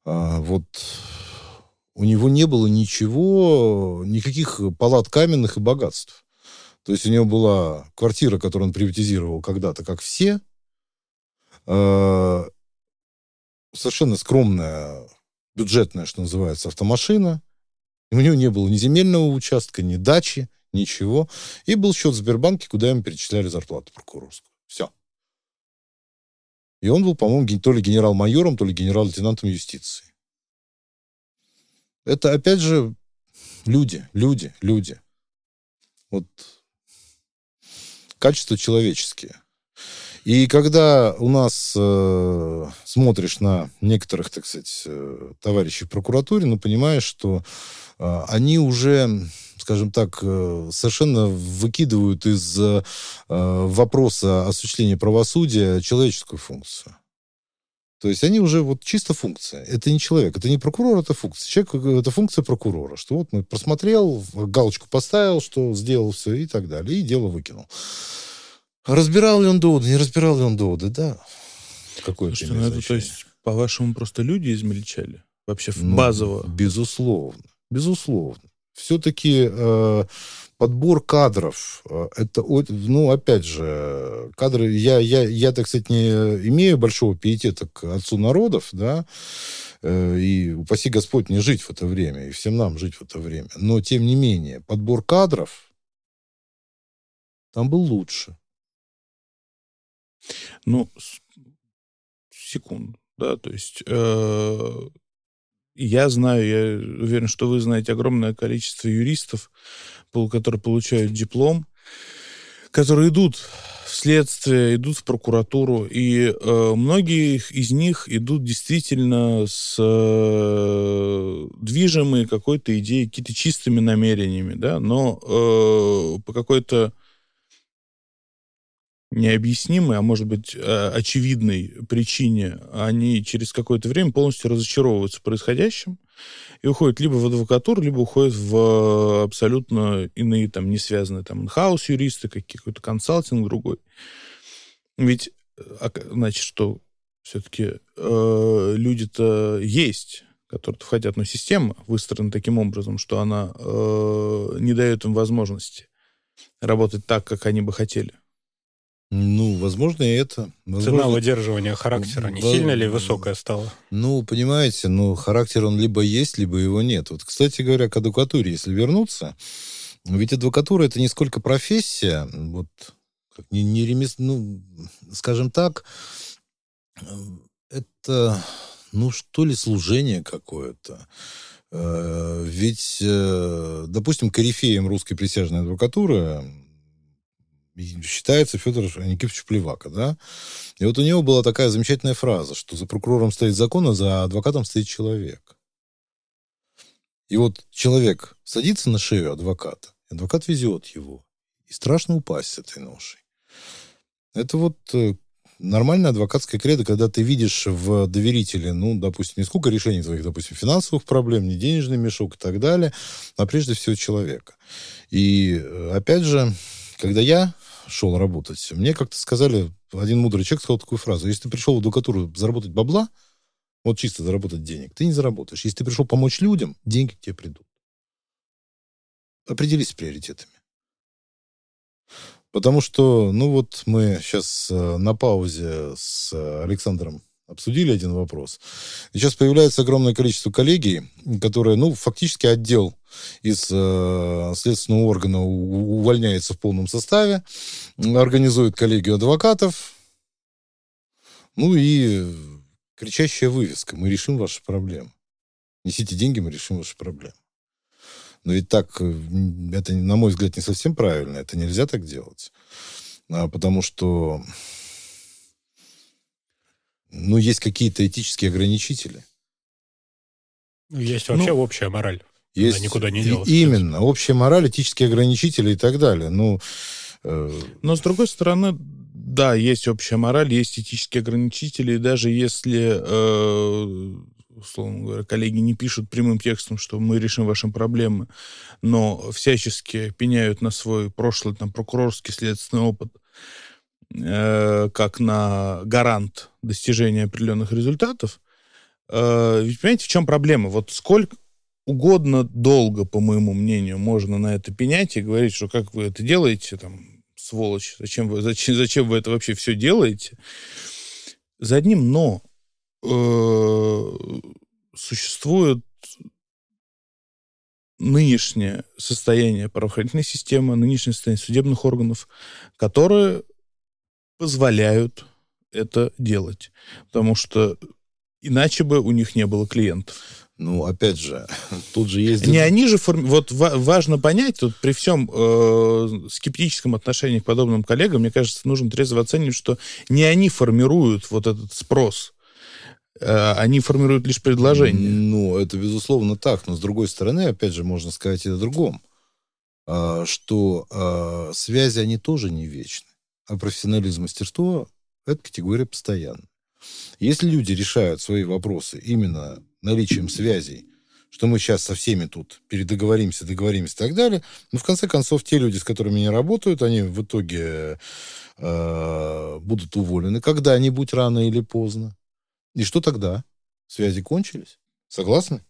[SPEAKER 3] э, вот у него не было ничего, никаких палат каменных и богатств. То есть у него была квартира, которую он приватизировал когда-то, как все, э, совершенно скромная, бюджетная, что называется, автомашина – у него не было ни земельного участка, ни дачи, ничего. И был счет в Сбербанке, куда ему перечисляли зарплату прокурорскую. Все. И он был, по-моему, то ли генерал-майором, то ли генерал-лейтенантом юстиции. Это, опять же, люди, люди, люди. Вот качества человеческие. И когда у нас э, смотришь на некоторых, так сказать, э, товарищей в прокуратуре, ну, понимаешь, что э, они уже скажем так, э, совершенно выкидывают из э, вопроса осуществления правосудия человеческую функцию. То есть они уже вот чисто функция. Это не человек, это не прокурор, это функция. Человек э, это функция прокурора. Что вот мы просмотрел, галочку поставил, что сделал все и так далее, и дело выкинул. Разбирал ли он доводы, не разбирал ли он доводы, да.
[SPEAKER 1] Какое Слушайте, ну это, то есть, по-вашему, просто люди измельчали? Вообще ну, базово?
[SPEAKER 3] Безусловно. Безусловно. Все-таки э, подбор кадров, э, это, ну, опять же, кадры, я, я, я, так сказать, не имею большого пиетета к отцу народов, да, э, и упаси Господь не жить в это время, и всем нам жить в это время. Но, тем не менее, подбор кадров там был лучше.
[SPEAKER 1] Ну, секунду, да, то есть э, я знаю, я уверен, что вы знаете огромное количество юристов, которые получают диплом, которые идут в следствие, идут в прокуратуру, и э, многие из них идут действительно с э, движимые какой-то идеей, какие-то чистыми намерениями, да, но э, по какой-то необъяснимой, а может быть э, очевидной причине они через какое-то время полностью разочаровываются происходящим и уходят либо в адвокатуру, либо уходят в абсолютно иные, там, не связанные, там, инхаус юристы, какой-то консалтинг другой. Ведь, э, значит, что все-таки э, люди-то есть, которые входят, но система выстроена таким образом, что она э, не дает им возможности работать так, как они бы хотели.
[SPEAKER 3] Ну, возможно, и это. Возможно...
[SPEAKER 2] Цена выдерживания характера не сильно ли высокая стала?
[SPEAKER 3] Ну, понимаете, ну, характер он либо есть, либо его нет. Вот, кстати говоря, к адвокатуре, если вернуться, ведь адвокатура это не сколько профессия, вот, как не, не ремесло, ну, скажем так, это, ну, что ли, служение какое-то. Э, ведь, э, допустим, корифеем русской присяжной адвокатуры считается Федор Никифорович Плевака, да? И вот у него была такая замечательная фраза, что за прокурором стоит закон, а за адвокатом стоит человек. И вот человек садится на шею адвоката, адвокат везет его, и страшно упасть с этой ношей. Это вот э, нормальная адвокатская кредо, когда ты видишь в доверителе, ну, допустим, не сколько решений твоих, допустим, финансовых проблем, не денежный мешок и так далее, а прежде всего человека. И, э, опять же, когда я шел работать, мне как-то сказали, один мудрый человек сказал такую фразу, если ты пришел в адвокатуру заработать бабла, вот чисто заработать денег, ты не заработаешь. Если ты пришел помочь людям, деньги к тебе придут. определись с приоритетами. Потому что, ну вот мы сейчас э, на паузе с Александром обсудили один вопрос. Сейчас появляется огромное количество коллегий, которые, ну, фактически отдел из э, следственного органа увольняется в полном составе, организует коллегию адвокатов, ну и кричащая вывеска. Мы решим ваши проблемы. Несите деньги, мы решим ваши проблемы. Но ведь так, э, это, на мой взгляд, не совсем правильно. Это нельзя так делать. А, потому что ну, есть какие-то этические ограничители.
[SPEAKER 2] Ну, есть вообще ну, общая мораль.
[SPEAKER 3] Есть никуда не делась. Именно. Общая мораль, этические ограничители и так далее. Ну,
[SPEAKER 1] э... Но, с другой стороны, да, есть общая мораль, есть этические ограничители, и даже если э, условно говоря, коллеги не пишут прямым текстом, что мы решим ваши проблемы, но всячески пеняют на свой прошлый там, прокурорский следственный опыт, э, как на гарант достижения определенных результатов. Э, ведь понимаете, в чем проблема? Вот сколько угодно долго, по моему мнению, можно на это пенять и говорить, что как вы это делаете, там, сволочь, зачем вы, зачем, зачем вы это вообще все делаете? За одним но Э, существует нынешнее состояние правоохранительной системы, нынешнее состояние судебных органов, которые позволяют это делать. Потому что иначе бы у них не было клиентов.
[SPEAKER 3] Ну, опять же, (laughs) тут же есть...
[SPEAKER 1] Не они же форми... Вот важно понять, тут при всем э, скептическом отношении к подобным коллегам, мне кажется, нужно трезво оценивать, что не они формируют вот этот спрос. Э, они формируют лишь предложение.
[SPEAKER 3] Ну, это безусловно так. Но с другой стороны, опять же, можно сказать и о другом. А, что а, связи, они тоже не вечны. А профессионализм, мастерство – это категория постоянная. Если люди решают свои вопросы именно наличием связей, что мы сейчас со всеми тут передоговоримся, договоримся и так далее, но в конце концов те люди, с которыми они работают, они в итоге э, будут уволены когда-нибудь рано или поздно. И что тогда? Связи кончились? Согласны?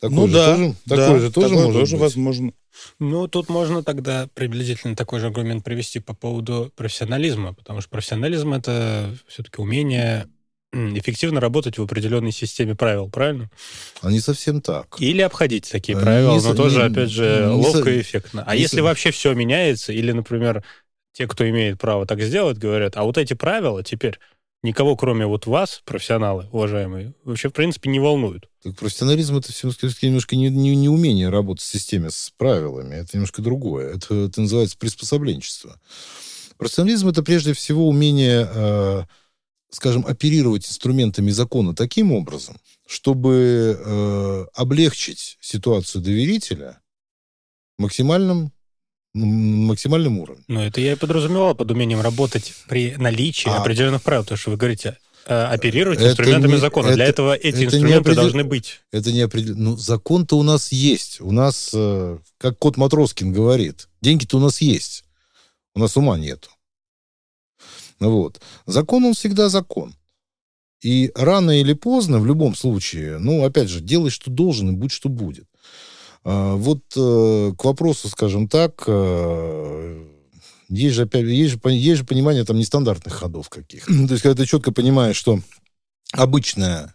[SPEAKER 1] Такое ну же да, тоже, да, такое же тоже такое может тоже быть. возможно.
[SPEAKER 2] Ну, тут можно тогда приблизительно такой же аргумент привести по поводу профессионализма, потому что профессионализм — это все-таки умение эффективно работать в определенной системе правил, правильно?
[SPEAKER 3] А не совсем так.
[SPEAKER 2] Или обходить такие а правила, не, но тоже, не, опять же, не, ловко и эффектно. А если вообще все меняется, или, например, те, кто имеет право так сделать, говорят, а вот эти правила теперь никого, кроме вот вас, профессионалы, уважаемые, вообще, в принципе, не волнуют.
[SPEAKER 3] Так профессионализм — это все немножко не, не, не умение работать в системе с правилами. Это немножко другое. Это, это называется приспособленчество. Профессионализм — это прежде всего умение, э, скажем, оперировать инструментами закона таким образом, чтобы э, облегчить ситуацию доверителя максимальным максимальном уровне.
[SPEAKER 2] Ну, это я и подразумевал под умением работать при наличии а, определенных правил, то, что вы говорите, э, оперировать инструментами не, закона. Это, Для этого эти это инструменты определ... должны быть.
[SPEAKER 3] Это не определенно. Ну, закон-то у нас есть. У нас, э, как кот Матроскин говорит, деньги-то у нас есть. У нас ума нету. Вот. Закон, он всегда закон. И рано или поздно, в любом случае, ну, опять же, делай, что должен, и будь, что будет. А, вот э, к вопросу, скажем так, э, есть же, опять, есть же, есть же понимание там нестандартных ходов каких. То есть, когда ты четко понимаешь, что обычная,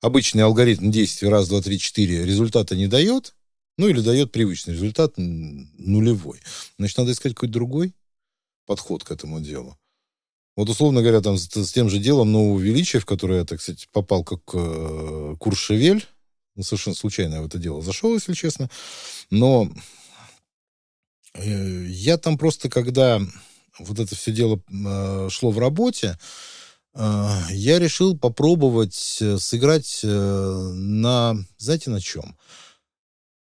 [SPEAKER 3] обычный алгоритм действия раз, два, три, четыре результата не дает, ну или дает привычный результат нулевой. Значит, надо искать какой-то другой подход к этому делу. Вот, условно говоря, там, с, с тем же делом нового величия, в которое я, так сказать, попал как э, Куршевель, ну, совершенно случайно в это дело зашел, если честно. Но э, я там просто, когда вот это все дело э, шло в работе, э, я решил попробовать э, сыграть э, на, знаете, на чем?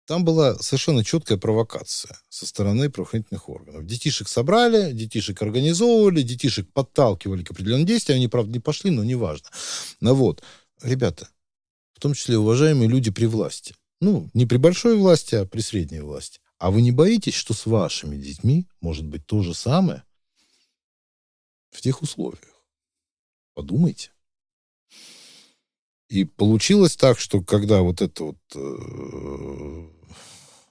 [SPEAKER 3] Там была совершенно четкая провокация со стороны правоохранительных органов. Детишек собрали, детишек организовывали, детишек подталкивали к определенным действиям. Они, правда, не пошли, но неважно. Ну вот, ребята, в том числе уважаемые люди при власти. Ну, не при большой власти, а при средней власти. А вы не боитесь, что с вашими детьми может быть то же самое в тех условиях? Подумайте. И получилось так, что когда вот это вот э,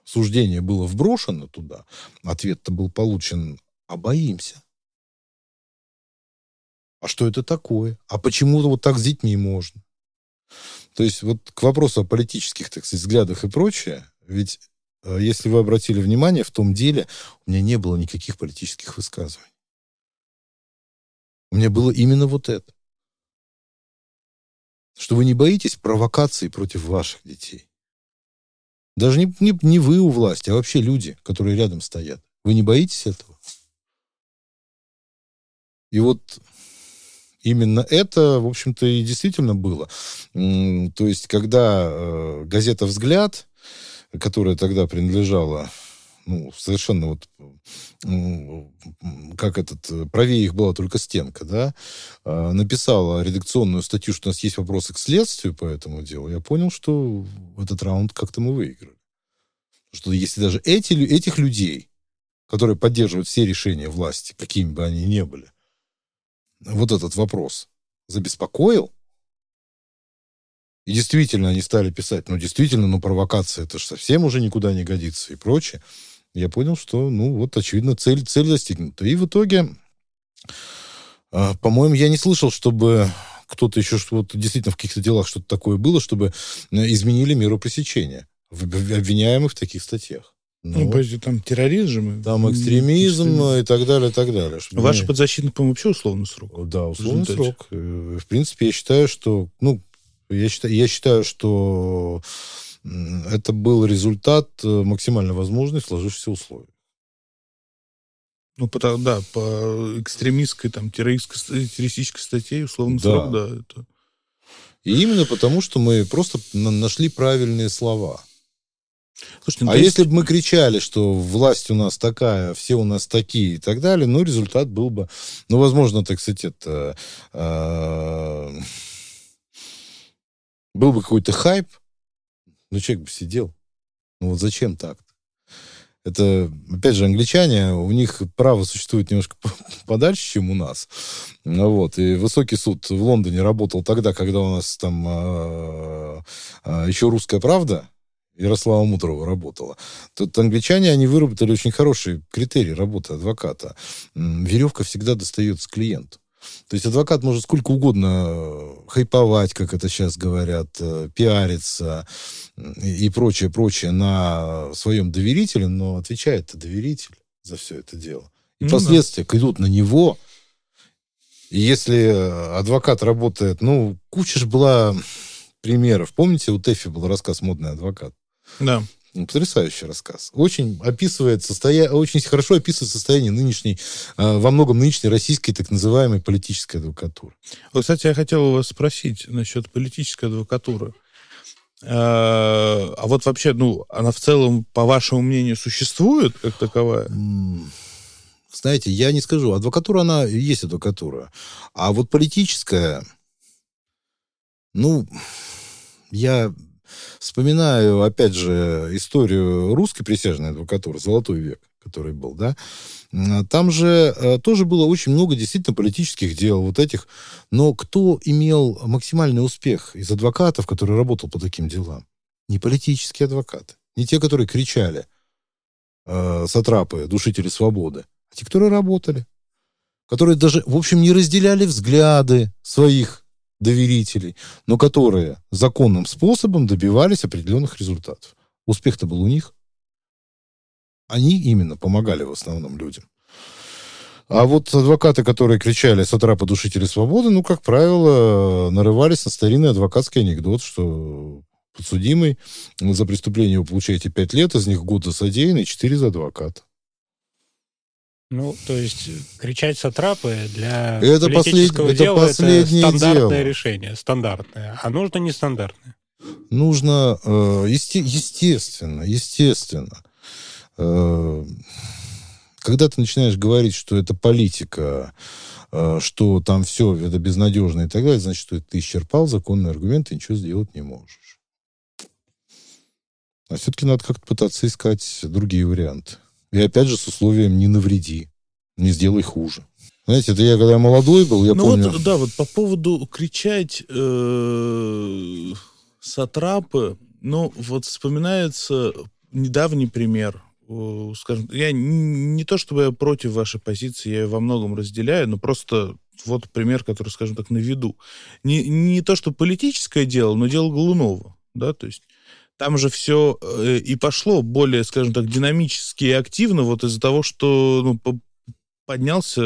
[SPEAKER 3] суждение было вброшено туда, ответ-то был получен, а боимся. А что это такое? А почему вот так с детьми можно? То есть вот к вопросу о политических, так сказать, взглядах и прочее, ведь э, если вы обратили внимание, в том деле у меня не было никаких политических высказываний. У меня было именно вот это. Что вы не боитесь провокации против ваших детей. Даже не, не, не вы у власти, а вообще люди, которые рядом стоят. Вы не боитесь этого? И вот именно это, в общем-то, и действительно было. То есть, когда э, газета «Взгляд», которая тогда принадлежала ну, совершенно вот как этот, правее их была только стенка, да, а, написала редакционную статью, что у нас есть вопросы к следствию по этому делу, я понял, что этот раунд как-то мы выиграли. Что если даже эти, этих людей, которые поддерживают все решения власти, какими бы они ни были, вот этот вопрос забеспокоил, и действительно они стали писать, ну, действительно, ну, провокация, это же совсем уже никуда не годится и прочее. Я понял, что, ну, вот, очевидно, цель, цель достигнута. И в итоге, э, по-моему, я не слышал, чтобы кто-то еще вот действительно в каких-то делах что-то такое было, чтобы э, изменили меру пресечения обвиняемых в таких статьях.
[SPEAKER 1] Ну, ну подожди, там терроризм.
[SPEAKER 3] Там экстремизм и так далее, и так далее.
[SPEAKER 1] Ваш не... подзащитный, по-моему, вообще условный срок.
[SPEAKER 3] Да, условный срок. Э, в принципе, я считаю, что, ну, я считаю, я считаю, что это был результат э, максимально возможный сложившихся условий.
[SPEAKER 1] Ну, потому, да, по экстремистской, там, террористской, террористической статье, условный да. срок, да. Это...
[SPEAKER 3] И именно потому, что мы просто нашли правильные слова. Слушайте, ну, а есть... если бы мы кричали, что власть у нас такая, все у нас такие и так далее, ну, результат был бы, ну, возможно, так сказать, это... Э, был бы какой-то хайп, но человек бы сидел. Ну, вот зачем так? Это, опять же, англичане, у них право существует немножко (laughs) подальше, чем у нас. Ну вот. И высокий суд в Лондоне работал тогда, когда у нас там а, а, еще русская правда Ярослава Мудрого работала. Тут англичане, они выработали очень хороший критерий работы адвоката. Веревка всегда достается клиенту. То есть адвокат может сколько угодно э, хайповать, как это сейчас говорят, э, пиариться и прочее, прочее на своем доверителе, но отвечает-то доверитель за все это дело. И ну, последствия да. идут на него. И если э, адвокат работает, ну, куча же была примеров. Помните, у Тэфи был рассказ «Модный адвокат»?
[SPEAKER 1] Да.
[SPEAKER 3] Потрясающий рассказ. Очень описывает состояние, очень хорошо описывает состояние нынешней, э, во многом нынешней российской так называемой политической адвокатуры.
[SPEAKER 1] Вот, кстати, я хотел у вас спросить насчет политической адвокатуры. Э, а вот вообще, ну, она в целом, по вашему мнению, существует как таковая?
[SPEAKER 3] Знаете, я не скажу. Адвокатура, она есть адвокатура. А вот политическая, ну, я Вспоминаю, опять же, историю русской присяжной адвокатуры, золотой век, который был, да, там же э, тоже было очень много действительно политических дел вот этих. Но кто имел максимальный успех из адвокатов, который работал по таким делам? Не политические адвокаты, не те, которые кричали, э, сатрапы, душители свободы, а те, которые работали, которые даже, в общем, не разделяли взгляды своих доверителей, но которые законным способом добивались определенных результатов. Успех-то был у них. Они именно помогали в основном людям. А вот адвокаты, которые кричали с утра подушители свободы, ну, как правило, нарывались на старинный адвокатский анекдот, что подсудимый за преступление вы получаете 5 лет, из них год за содеянный, 4 за адвоката.
[SPEAKER 2] Ну, то есть кричать сатрапы для
[SPEAKER 3] это политического послед... дела это, последнее
[SPEAKER 2] это стандартное
[SPEAKER 3] дело.
[SPEAKER 2] решение, стандартное. А нужно нестандартное.
[SPEAKER 3] Нужно, э, есте... естественно, естественно. Э, когда ты начинаешь говорить, что это политика, э, что там все это безнадежно и так далее, значит, что ты исчерпал законные аргументы, и ничего сделать не можешь. А все-таки надо как-то пытаться искать другие варианты. И опять же с условием не навреди, не сделай хуже. Знаете, это я когда молодой был, я ну помню...
[SPEAKER 1] Вот, да, вот по поводу кричать э, сатрапы, ну, вот вспоминается недавний пример. Э, скажем, я не то чтобы я против вашей позиции, я ее во многом разделяю, но просто вот пример, который, скажем так, на виду. Не, не то, что политическое дело, но дело Голунова, да, то есть там же все э, и пошло более, скажем так, динамически и активно вот из-за того, что ну, поднялся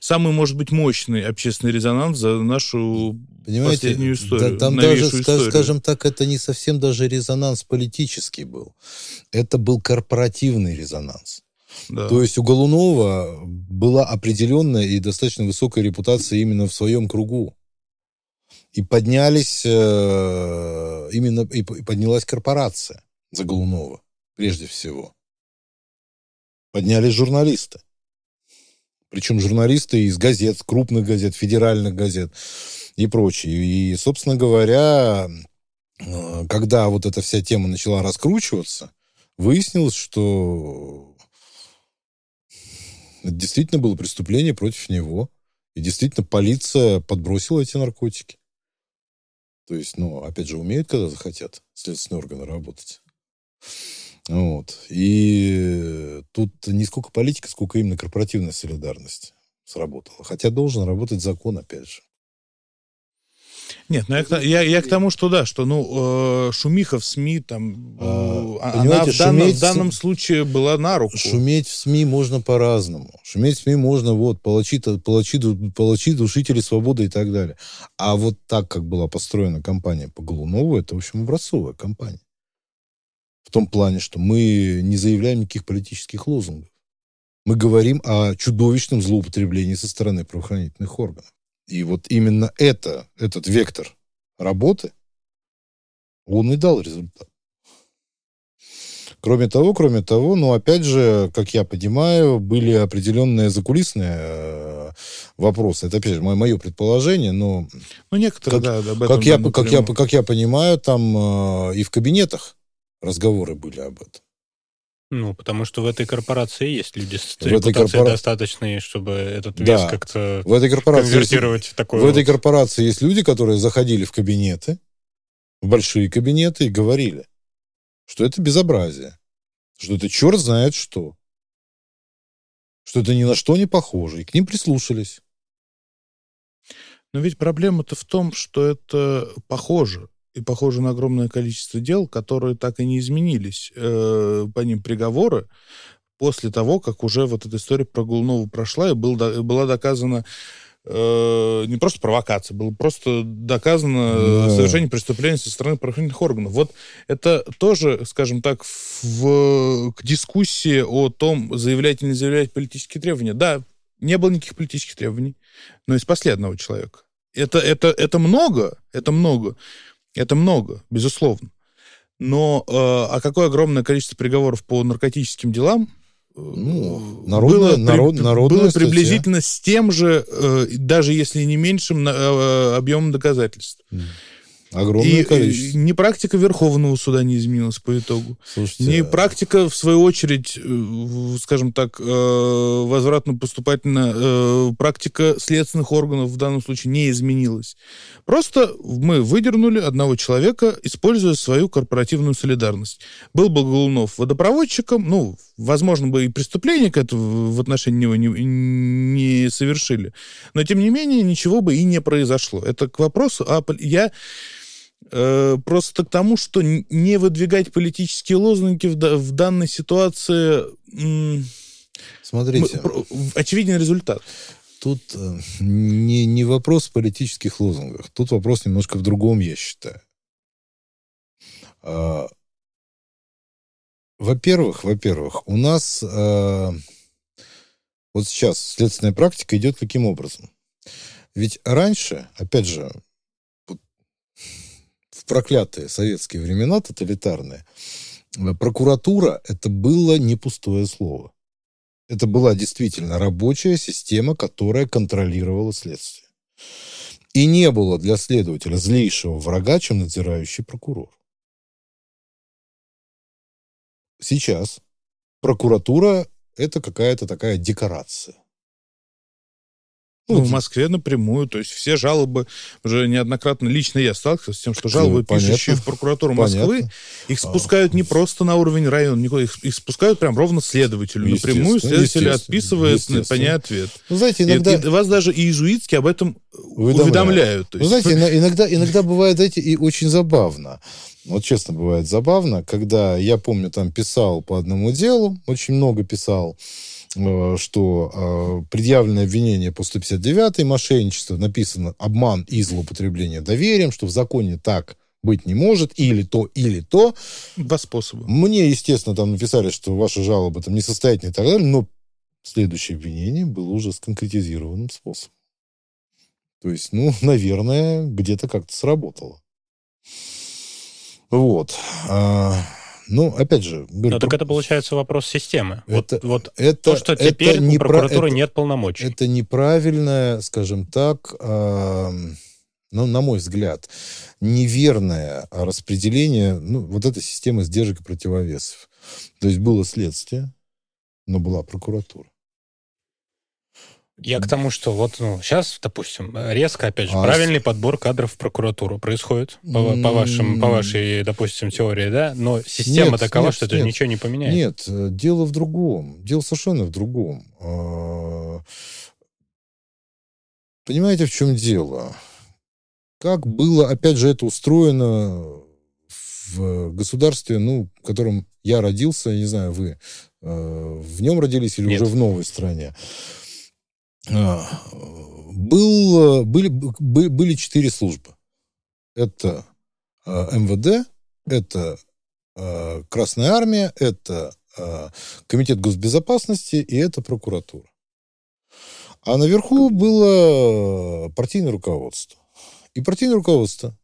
[SPEAKER 1] самый, может быть, мощный общественный резонанс за нашу Понимаете, последнюю историю.
[SPEAKER 3] Да, там даже, историю. скажем так, это не совсем даже резонанс политический был. Это был корпоративный резонанс. Да. То есть у Голунова была определенная и достаточно высокая репутация именно в своем кругу. И поднялись, э, именно и поднялась корпорация за Голунова, прежде всего. Поднялись журналисты. Причем журналисты из газет, крупных газет, федеральных газет и прочее. И, собственно говоря, э, когда вот эта вся тема начала раскручиваться, выяснилось, что это действительно было преступление против него. И действительно полиция подбросила эти наркотики. То есть, ну, опять же, умеют, когда захотят следственные органы работать. Вот. И тут не сколько политика, сколько именно корпоративная солидарность сработала. Хотя должен работать закон, опять же.
[SPEAKER 1] Нет, ну я, я, я к тому, что да, что ну э, шумиха в СМИ там, а, э, она в данном, в данном случае была на руку.
[SPEAKER 3] Шуметь в СМИ можно по-разному. Шуметь в СМИ можно вот палачи, палачи, палачи, душители свободы и так далее. А вот так, как была построена компания по Голунову, это, в общем, образцовая компания. В том плане, что мы не заявляем никаких политических лозунгов. Мы говорим о чудовищном злоупотреблении со стороны правоохранительных органов. И вот именно это, этот вектор работы, он и дал результат. Кроме того, кроме того, ну, опять же, как я понимаю, были определенные закулисные э, вопросы. Это, опять же, мое, мое предположение, но...
[SPEAKER 1] Ну, некоторые,
[SPEAKER 3] как,
[SPEAKER 1] да,
[SPEAKER 3] об этом как, я, как, я, как я понимаю, там э, и в кабинетах разговоры были об этом.
[SPEAKER 2] Ну, потому что в этой корпорации есть люди с в репутацией корпора... достаточные, чтобы этот вес да. как-то
[SPEAKER 3] в этой корпорации
[SPEAKER 2] конвертировать
[SPEAKER 3] есть,
[SPEAKER 2] в такой
[SPEAKER 3] В вот... этой корпорации есть люди, которые заходили в кабинеты, в большие кабинеты и говорили, что это безобразие, что это черт знает что, что это ни на что не похоже, и к ним прислушались.
[SPEAKER 1] Но ведь проблема-то в том, что это похоже и похоже на огромное количество дел, которые так и не изменились. Э, по ним приговоры после того, как уже вот эта история про Голунову прошла и был, была доказана э, не просто провокация, было просто доказано да. совершение преступления со стороны правоохранительных органов. Вот это тоже, скажем так, в, к дискуссии о том, заявлять или не заявлять политические требования. Да, не было никаких политических требований, но и спасли одного человека. Это, это, это много, это много. Это много, безусловно. Но э, а какое огромное количество приговоров по наркотическим делам
[SPEAKER 3] э, ну, народная, было, народ, при, народная
[SPEAKER 1] было приблизительно статья. с тем же, э, даже если не меньшим, э, объемом доказательств. Mm.
[SPEAKER 3] Огромное и, количество.
[SPEAKER 1] Ни практика Верховного суда не изменилась по итогу. Слушайте, ни практика, в свою очередь, э, скажем так, э, возвратно-поступательно, э, практика следственных органов в данном случае не изменилась. Просто мы выдернули одного человека, используя свою корпоративную солидарность. Был бы Голунов водопроводчиком, ну, возможно, бы и преступление к этому в отношении него не, не совершили. Но, тем не менее, ничего бы и не произошло. Это к вопросу о... Я Э, просто к тому, что не выдвигать политические лозунги в, данной ситуации...
[SPEAKER 3] Смотрите.
[SPEAKER 1] Очевиден результат.
[SPEAKER 3] Тут э, не, не вопрос в политических лозунгах. Тут вопрос немножко в другом, я считаю. А, во-первых, во-первых, у нас а, вот сейчас следственная практика идет каким образом? Ведь раньше, опять же, проклятые советские времена, тоталитарные, э, прокуратура – это было не пустое слово. Это была действительно рабочая система, которая контролировала следствие. И не было для следователя злейшего врага, чем надзирающий прокурор. Сейчас прокуратура – это какая-то такая декорация.
[SPEAKER 1] Ну, в Москве напрямую, то есть все жалобы, уже неоднократно лично я сталкивался с тем, что жалобы,
[SPEAKER 3] Понятно.
[SPEAKER 1] пишущие в прокуратуру Москвы,
[SPEAKER 3] Понятно.
[SPEAKER 1] их спускают не просто на уровень района, их, их спускают прям ровно следователю. Напрямую следователь отписывает по ней ответ.
[SPEAKER 3] Ну, знаете,
[SPEAKER 1] И-
[SPEAKER 3] иногда...
[SPEAKER 1] И, вас даже и иезуитски об этом
[SPEAKER 3] Уведомляют.
[SPEAKER 1] уведомляют.
[SPEAKER 3] Вы
[SPEAKER 1] есть.
[SPEAKER 3] знаете, (laughs) ино- иногда, иногда бывает, знаете, и очень забавно. Вот честно бывает забавно, когда я помню, там писал по одному делу, очень много писал, что э, предъявленное обвинение по 159 мошенничество написано обман и злоупотребление доверием, что в законе так быть не может, или то, или то.
[SPEAKER 1] Два способа.
[SPEAKER 3] Мне, естественно, там написали, что ваша жалоба там несостоятельная и так далее, но следующее обвинение было уже с конкретизированным способом. То есть, ну, (laughs) наверное, где-то как-то сработало. Вот. Ну, опять же, говорю,
[SPEAKER 2] Ну, так
[SPEAKER 3] про-
[SPEAKER 2] это получается вопрос системы.
[SPEAKER 3] Это-
[SPEAKER 2] вот, вот
[SPEAKER 3] это,
[SPEAKER 2] то, что теперь
[SPEAKER 3] это
[SPEAKER 2] у прокуратуры
[SPEAKER 3] это-
[SPEAKER 2] нет полномочий.
[SPEAKER 3] Это неправильное, скажем так, а, ну, на мой взгляд, неверное распределение, ну, вот этой системы сдержек и противовесов. То есть было следствие, но была прокуратура.
[SPEAKER 2] Я к тому, что вот ну, сейчас, допустим, резко, опять же,
[SPEAKER 3] А
[SPEAKER 2] правильный подбор кадров в прокуратуру происходит, по, по, вашим, по вашей, допустим, теории, да? Но система
[SPEAKER 3] Нет,
[SPEAKER 2] такова,
[SPEAKER 3] нет,
[SPEAKER 2] что это
[SPEAKER 3] нет.
[SPEAKER 2] ничего не поменяет.
[SPEAKER 3] Нет, э, дело в другом. Дело совершенно в другом. А, Понимаете, в чем дело? Как было, опять же, это устроено в государстве, ну, в котором я родился, я не знаю, вы э, в нем родились или
[SPEAKER 2] Нет.
[SPEAKER 3] уже в новой стране. Был, были, бы- были четыре службы. Это э, МВД, это э, Красная Армия, это э, Комитет госбезопасности и это прокуратура. А наверху было партийное руководство. И партийное руководство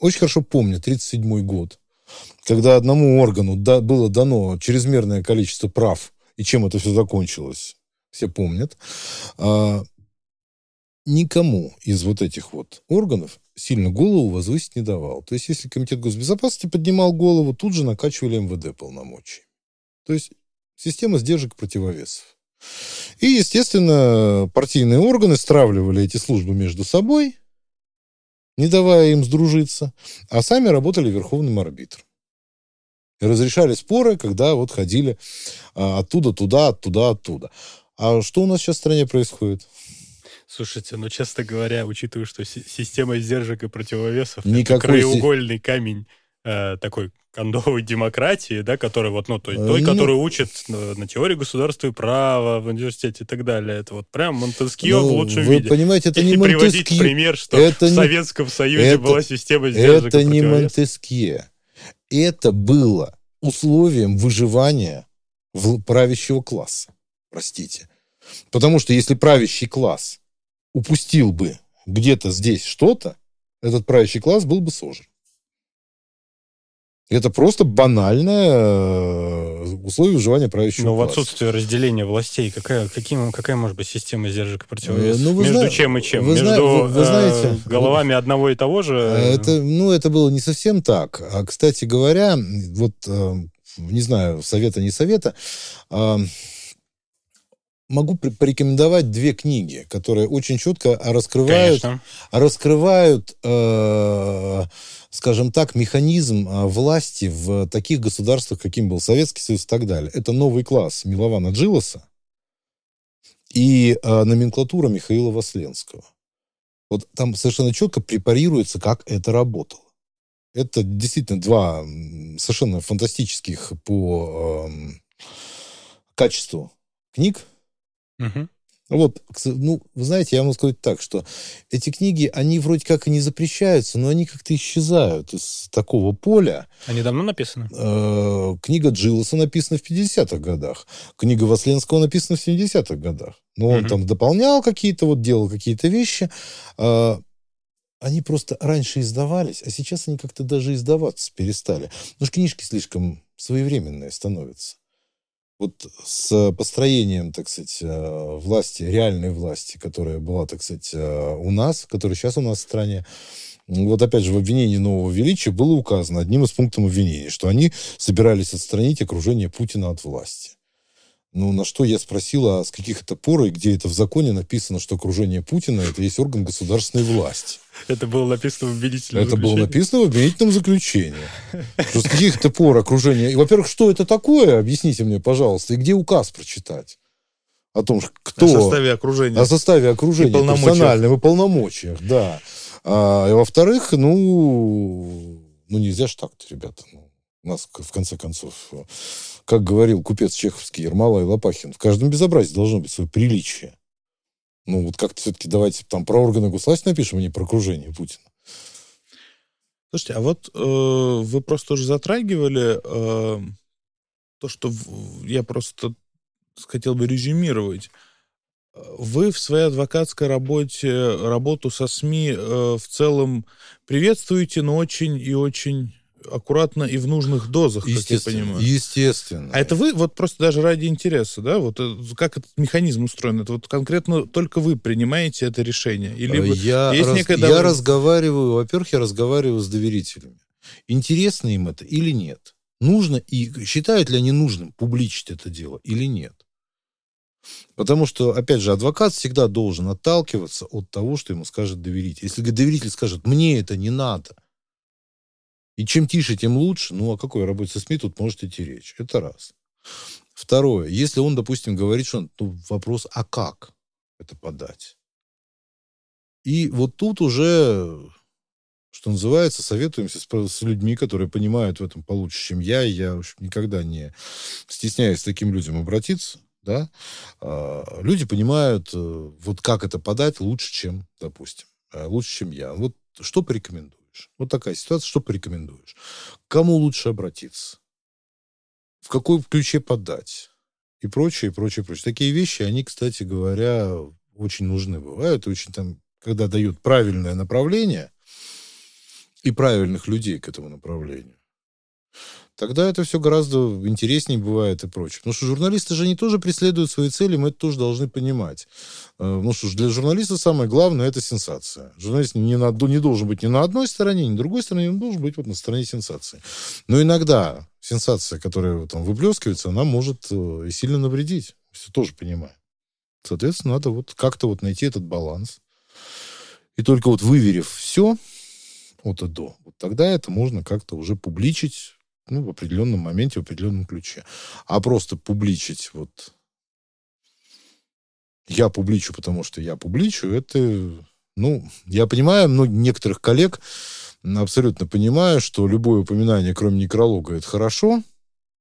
[SPEAKER 3] очень хорошо помню 1937 год, когда одному органу да- было дано чрезмерное количество прав, и чем это все закончилось, все помнят, а, никому из вот этих вот органов сильно голову возвысить не давал. То есть, если Комитет госбезопасности поднимал голову, тут же накачивали МВД полномочий. То есть, система сдержек противовесов. И, естественно, партийные органы стравливали эти службы между собой, не давая им сдружиться, а сами работали верховным арбитром. И разрешали споры, когда вот ходили а, оттуда туда, оттуда оттуда. А что у нас сейчас в стране происходит?
[SPEAKER 2] Слушайте, ну, честно говоря, учитывая, что си- система сдержек и противовесов это
[SPEAKER 3] Никакой си-
[SPEAKER 2] краеугольный камень э, такой кондовой демократии, да, который вот, ну, той,
[SPEAKER 3] Э,
[SPEAKER 2] той
[SPEAKER 3] ну-
[SPEAKER 2] которую учат на, на теории государства и права в университете и так далее. Это вот прям Монтескио в
[SPEAKER 3] Ну,
[SPEAKER 2] лучшем
[SPEAKER 3] вы
[SPEAKER 2] виде.
[SPEAKER 3] понимаете, это
[SPEAKER 2] И
[SPEAKER 3] не
[SPEAKER 2] приводить
[SPEAKER 3] Монтескье.
[SPEAKER 2] пример, что
[SPEAKER 3] это
[SPEAKER 2] в
[SPEAKER 3] не-
[SPEAKER 2] Советском Союзе
[SPEAKER 3] это-
[SPEAKER 2] была система сдержек
[SPEAKER 3] Это
[SPEAKER 2] и
[SPEAKER 3] не. Монтескье. Это было условием выживания в- правящего класса. Простите. Потому что если правящий класс упустил бы где-то здесь что-то, этот правящий класс был бы сожран. Это просто банальное э, условие выживания правящего
[SPEAKER 2] Но в
[SPEAKER 3] класса.
[SPEAKER 2] отсутствие разделения властей, какая, каким, какая может быть система сдержек и?
[SPEAKER 3] Э, ну, вы
[SPEAKER 2] Между
[SPEAKER 3] зна-
[SPEAKER 2] чем и чем?
[SPEAKER 3] вы
[SPEAKER 2] Между
[SPEAKER 3] зна- вы- вы
[SPEAKER 2] э,
[SPEAKER 3] знаете,
[SPEAKER 2] головами одного и того же?
[SPEAKER 3] Это, ну, это было не совсем так. А, кстати говоря, вот, э, не знаю, совета, не совета, а, могу порекомендовать две книги, которые очень четко раскрывают,
[SPEAKER 2] Конечно.
[SPEAKER 3] раскрывают э, скажем так, механизм э, власти в таких государствах, каким был Советский Союз и так далее. Это новый класс Милована Джилоса и э, номенклатура Михаила Васленского. Вот там совершенно четко препарируется, как это работало. Это действительно два совершенно фантастических по эм, качеству книг.
[SPEAKER 2] Мгм.
[SPEAKER 3] Вот, ну, вы знаете, я могу сказать так, что эти книги, они вроде как и не запрещаются, но они как-то исчезают из такого поля.
[SPEAKER 2] Они давно написаны?
[SPEAKER 3] Э, Книга Джилоса написана в 50-х годах. Книга Васленского написана в 70-х годах. Но он
[SPEAKER 2] Мгм.
[SPEAKER 3] там дополнял какие-то, вот делал какие-то вещи. А, Они просто раньше издавались, а сейчас они как-то даже издаваться перестали. Потому что книжки слишком своевременные становятся. Вот с построением, так сказать, э, власти, реальной власти, которая была, так сказать, э, у нас, которая сейчас у нас в стране, вот опять же в обвинении нового величия было указано одним из пунктов обвинения, что они собирались отстранить окружение Путина от власти. Ну, на что я спросил, а с каких это пор и где это в законе написано, что окружение Путина это есть орган государственной власти.
[SPEAKER 2] Это было написано в обвинительном
[SPEAKER 3] Это было написано в обвинительном заключении. Что с каких это пор окружение... Во-первых, что это такое? Объясните мне, пожалуйста. И где указ прочитать? О том, кто...
[SPEAKER 1] О составе окружения.
[SPEAKER 3] О составе окружения.
[SPEAKER 1] И полномочиях.
[SPEAKER 3] персональном и полномочиях, да. А, и во-вторых, ну... Ну, нельзя же так-то, ребята. Ну, у нас, в конце концов, как говорил купец чеховский Ермолай Лопахин, в каждом безобразии должно быть свое приличие. Ну, вот как-то все-таки давайте там про органы госвласти напишем, а не про окружение Путина.
[SPEAKER 1] Слушайте, а вот э, вы просто уже затрагивали э, то, что в, я просто хотел бы резюмировать. Вы в своей адвокатской работе, работу со СМИ э, в целом приветствуете, но очень и очень аккуратно и в нужных дозах, как я понимаю.
[SPEAKER 3] Естественно.
[SPEAKER 1] А это вы вот просто даже ради интереса, да? Вот э, как этот механизм устроен? Это вот конкретно только вы принимаете это решение? Или
[SPEAKER 3] я,
[SPEAKER 1] есть
[SPEAKER 3] раз-
[SPEAKER 1] некая
[SPEAKER 3] я разговариваю, во-первых, я разговариваю с доверителями. Интересно им это или нет? Нужно и считают ли они нужным публичить это дело или нет? Потому что, опять же, адвокат всегда должен отталкиваться от того, что ему скажет доверитель. Если доверитель скажет, мне это не надо, и чем тише, тем лучше, ну, о какой работе со СМИ тут может идти речь? Это раз. Второе, если он, допустим, говорит, что ну, вопрос, а как это подать? И вот тут уже, что называется, советуемся с, с людьми, которые понимают в этом получше, чем я. Я в общем, никогда не стесняюсь таким людям обратиться. Да? А, Люди понимают, э, вот как это подать лучше, чем, допустим, э, лучше, чем я. Вот что порекомендуешь? Вот такая ситуация, что порекомендуешь? К кому лучше обратиться? В какой ключе подать? И прочее, и прочее, прочее. Такие вещи, они, кстати говоря, очень нужны бывают. Очень там, когда дают правильное направление и правильных людей к этому направлению, тогда это все гораздо интереснее бывает и прочее. Потому что журналисты же они тоже преследуют свои цели, мы это тоже должны понимать. Э, Ну что ж, для журналиста самое главное – это сенсация. Журналист не, на, не должен быть ни на одной стороне, ни на другой стороне, он должен быть вот на стороне сенсации. Но иногда сенсация, которая там выплескивается, она может э, и сильно навредить. Все тоже понимаем. Соответственно, надо вот как-то вот найти этот баланс. И только вот выверив все от и до, вот тогда это можно как-то уже публичить ну, в определенном моменте, в определенном ключе. А просто публичить вот я публичу, потому что я публичу, это, ну, я понимаю, но некоторых коллег абсолютно понимаю, что любое упоминание, кроме некролога, это хорошо,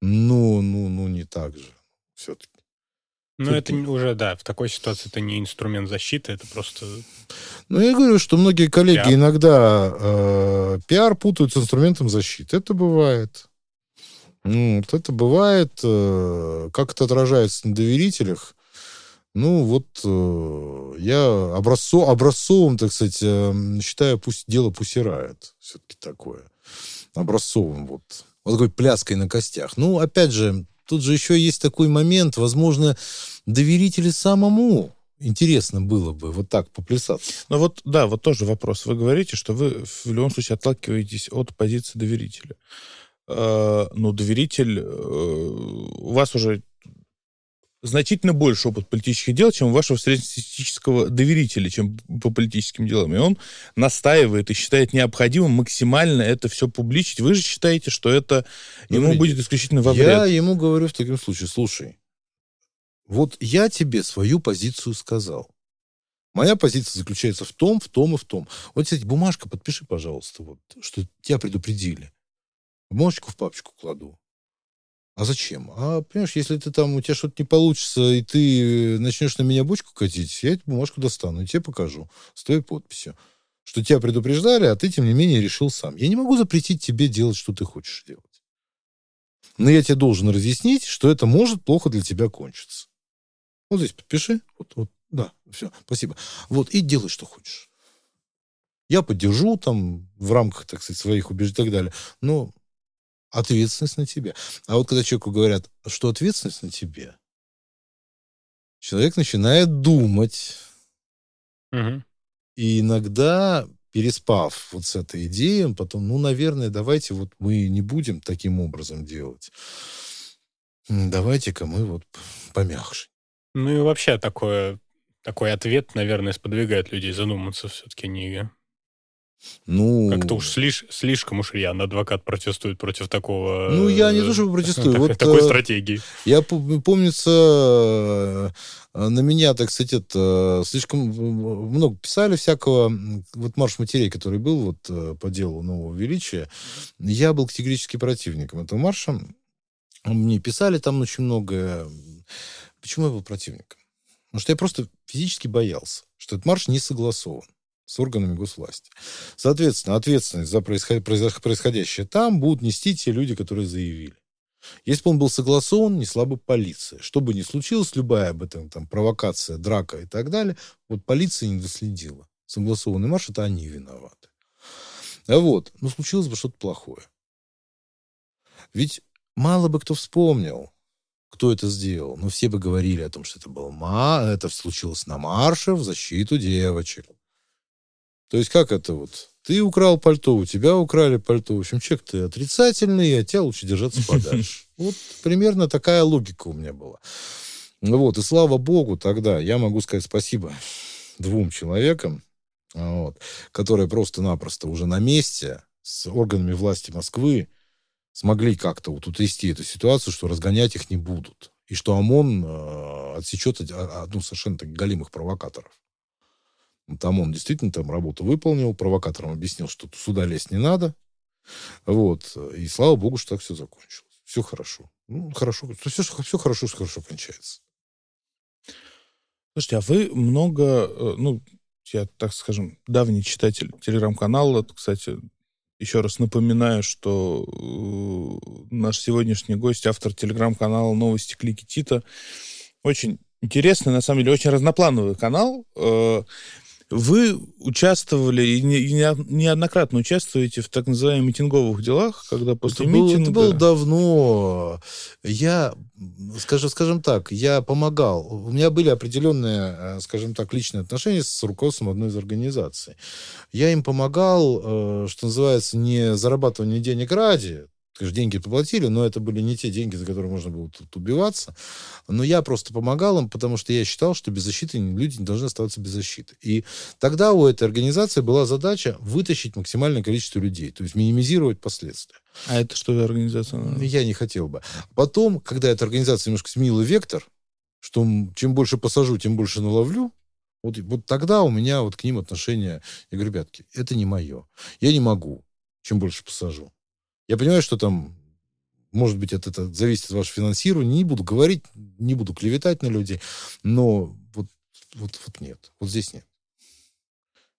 [SPEAKER 3] но, ну, ну, не так же все-таки.
[SPEAKER 2] Ну, это уже, да, в такой ситуации это не инструмент защиты, это просто...
[SPEAKER 3] Ну, я говорю, что многие коллеги
[SPEAKER 2] Пиар.
[SPEAKER 3] иногда э, пиар путают с инструментом защиты. Это бывает. Ну, вот это бывает. э, как это отражается на доверителях? Ну, вот э, я образцо, образцовым, так сказать, э, считаю, пусть дело пусирает. Все-таки такое. Образцовым вот. Вот такой пляской на костях. Ну, опять же, тут же еще есть такой момент, возможно, доверители самому интересно было бы вот так поплясаться.
[SPEAKER 1] Ну вот, да, вот тоже вопрос. Вы говорите, что вы в любом случае отталкиваетесь от позиции доверителя. Ну, доверитель, э, у вас уже значительно больше опыт политических дел, чем у вашего среднестатистического доверителя, чем по политическим делам. И он настаивает и считает необходимым максимально это все публичить. Вы же считаете, что это ему
[SPEAKER 3] Смотрите,
[SPEAKER 1] будет исключительно во
[SPEAKER 3] Я
[SPEAKER 1] вред.
[SPEAKER 3] ему говорю в таком случае, слушай, вот я тебе свою позицию сказал. Моя позиция заключается в том, в том и в том. Вот, кстати, бумажка, подпиши, пожалуйста, вот, что тебя предупредили. Бумажку в папочку кладу. А зачем? А, понимаешь, если ты там, у тебя что-то не получится, и ты начнешь на меня бочку катить, я эту бумажку достану и тебе покажу с твоей подписью. Что тебя предупреждали, а ты, тем не менее, решил сам. Я не могу запретить тебе делать, что ты хочешь делать. Но я тебе должен разъяснить, что это может плохо для тебя кончиться. Вот здесь подпиши. Вот, вот, да, все, спасибо. Вот, и делай, что хочешь. Я поддержу там в рамках, так сказать, своих убеждений и так далее. Но ответственность на тебе. А вот когда человеку говорят, что ответственность на тебе, человек начинает думать.
[SPEAKER 2] Мгм.
[SPEAKER 3] И иногда, переспав вот с этой идеей, он потом, ну, наверное, давайте вот мы не будем таким образом делать. Давайте-ка мы вот помягче.
[SPEAKER 2] Ну и вообще такое, такой ответ, наверное, сподвигает людей задуматься все-таки не
[SPEAKER 3] Ну,
[SPEAKER 2] Как-то уж слиш- слишком уж рьяно адвокат протестует против такого...
[SPEAKER 3] Ну, я не
[SPEAKER 2] э,
[SPEAKER 3] то чтобы протестую,
[SPEAKER 2] так- (laughs)
[SPEAKER 3] вот,
[SPEAKER 2] такой
[SPEAKER 3] э,
[SPEAKER 2] стратегии.
[SPEAKER 3] Я пом- помнится, э, на меня, так сказать, это слишком много писали всякого. Вот марш матерей, который был вот э, по делу нового величия, я был категорически противником этого марша. Мне писали там очень много. Почему я был противником? Потому что я просто физически боялся, что этот марш не согласован с органами госвласти. Соответственно, ответственность за происходящее там будут нести те люди, которые заявили. Если бы он был согласован, несла бы полиция. Что бы ни случилось, любая об этом там, провокация, драка и так далее, вот полиция не доследила. Согласованный марш, это они виноваты. А вот, ну, случилось бы что-то плохое. Ведь мало бы кто вспомнил, кто это сделал. Но все бы говорили о том, что это было ма, это случилось на марше в защиту девочек. То есть как это вот? Ты украл пальто, у тебя украли пальто. В общем, человек ты отрицательный, от тебя лучше держаться (laughs) подальше. Вот примерно такая логика у меня была. Ну Вот, и слава богу, тогда я могу сказать спасибо двум человекам, вот, которые просто-напросто уже на месте с органами власти Москвы смогли как-то вот утрясти эту ситуацию, что разгонять их не будут. И что ОМОН э, отсечет од- одну совершенно так галимых провокаторов. Вот ОМОН действительно там работу выполнил, провокаторам объяснил, что сюда лезть не надо. Вот. И слава богу, что так все закончилось. Все хорошо. Ну, хорошо. Все, все хорошо, что хорошо кончается.
[SPEAKER 1] Слушайте, а вы много, э, ну, я, так скажем, давний читатель телеграм-канала, кстати, еще раз напоминаю, что э, наш сегодняшний гость, автор телеграм-канала «Новости Клики Тита», очень интересный, на самом деле, очень разноплановый канал. Вы участвовали и не- и не- неоднократно участвуете в так называемых митинговых делах, когда после
[SPEAKER 3] это, было,
[SPEAKER 1] митинга...
[SPEAKER 3] это было давно. Я, скажем, скажем так, я помогал. У меня были определенные, э, скажем так, личные отношения с руководством одной из организаций. Я им помогал, э, что называется, не зарабатывание денег ради. Конечно, деньги поплатили, но это были не те деньги, за которые можно было тут убиваться. Но я просто помогал им, потому что я считал, что без защиты люди не должны оставаться без защиты. И тогда у этой организации была задача вытащить максимальное количество людей, то есть минимизировать последствия.
[SPEAKER 1] А это что за организация?
[SPEAKER 3] Я не хотел бы. Потом, когда эта организация немножко сменила вектор, что чем больше посажу, тем больше наловлю, вот, вот тогда у меня вот к ним отношение. Я говорю, ребятки, это не мое. Я не могу, чем больше посажу. Я понимаю, что там, может быть, это, это зависит от вашего финансирования. Не буду говорить, не буду клеветать на людей, но вот, вот, вот нет. Вот здесь нет.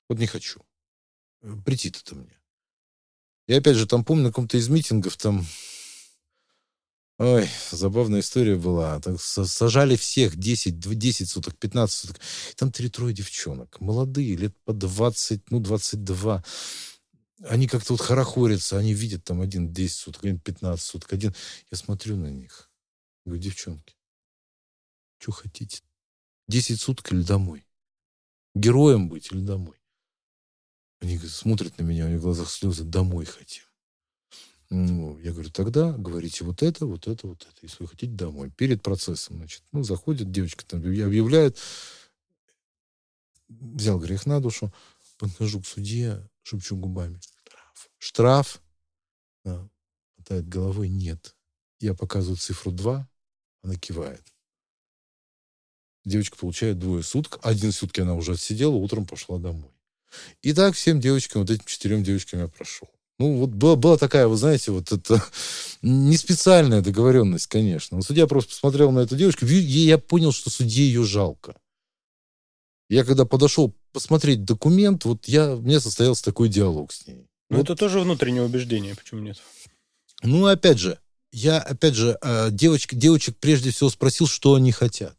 [SPEAKER 3] Вот не хочу. Э, Претит это мне. Я опять же там помню на каком-то из митингов там Ой, забавная история была. Так са- сажали всех 10, дв- 10 суток, 15 суток. Там три-трое девчонок. Молодые, лет по 20, ну, 22. Они как-то вот хорохорятся. Они видят там один 10 суток, один 15 суток. Один... Я смотрю на них. Говорю, девчонки, что хотите? 10 суток или домой? Героем быть или домой? Они говорят, смотрят на меня, у них в глазах слезы. Домой хотим. Ну, я говорю, тогда говорите вот это, вот это, вот это, если вы хотите домой. Перед процессом, значит, ну, заходит девочка, там объявляет, взял грех на душу, подхожу к судье, шепчу губами, штраф. Штраф? Да. Мотает головой, нет. Я показываю цифру 2, она кивает. Девочка получает двое суток. Один сутки она уже отсидела, утром пошла домой. И так всем девочкам, вот этим четырем девочкам я прошел. Ну, вот была, была такая, вы знаете, вот это (laughs) не специальная договоренность, конечно. Но судья просто посмотрел на эту девочку, и я понял, что судье ее жалко. Я когда подошел посмотреть документ, вот я, меня состоялся такой диалог с ней.
[SPEAKER 2] Ну,
[SPEAKER 3] Вот,
[SPEAKER 2] это тоже внутреннее убеждение, почему нет?
[SPEAKER 3] ну, опять же, я, опять же, э, девочек, девочек прежде всего спросил, что они хотят.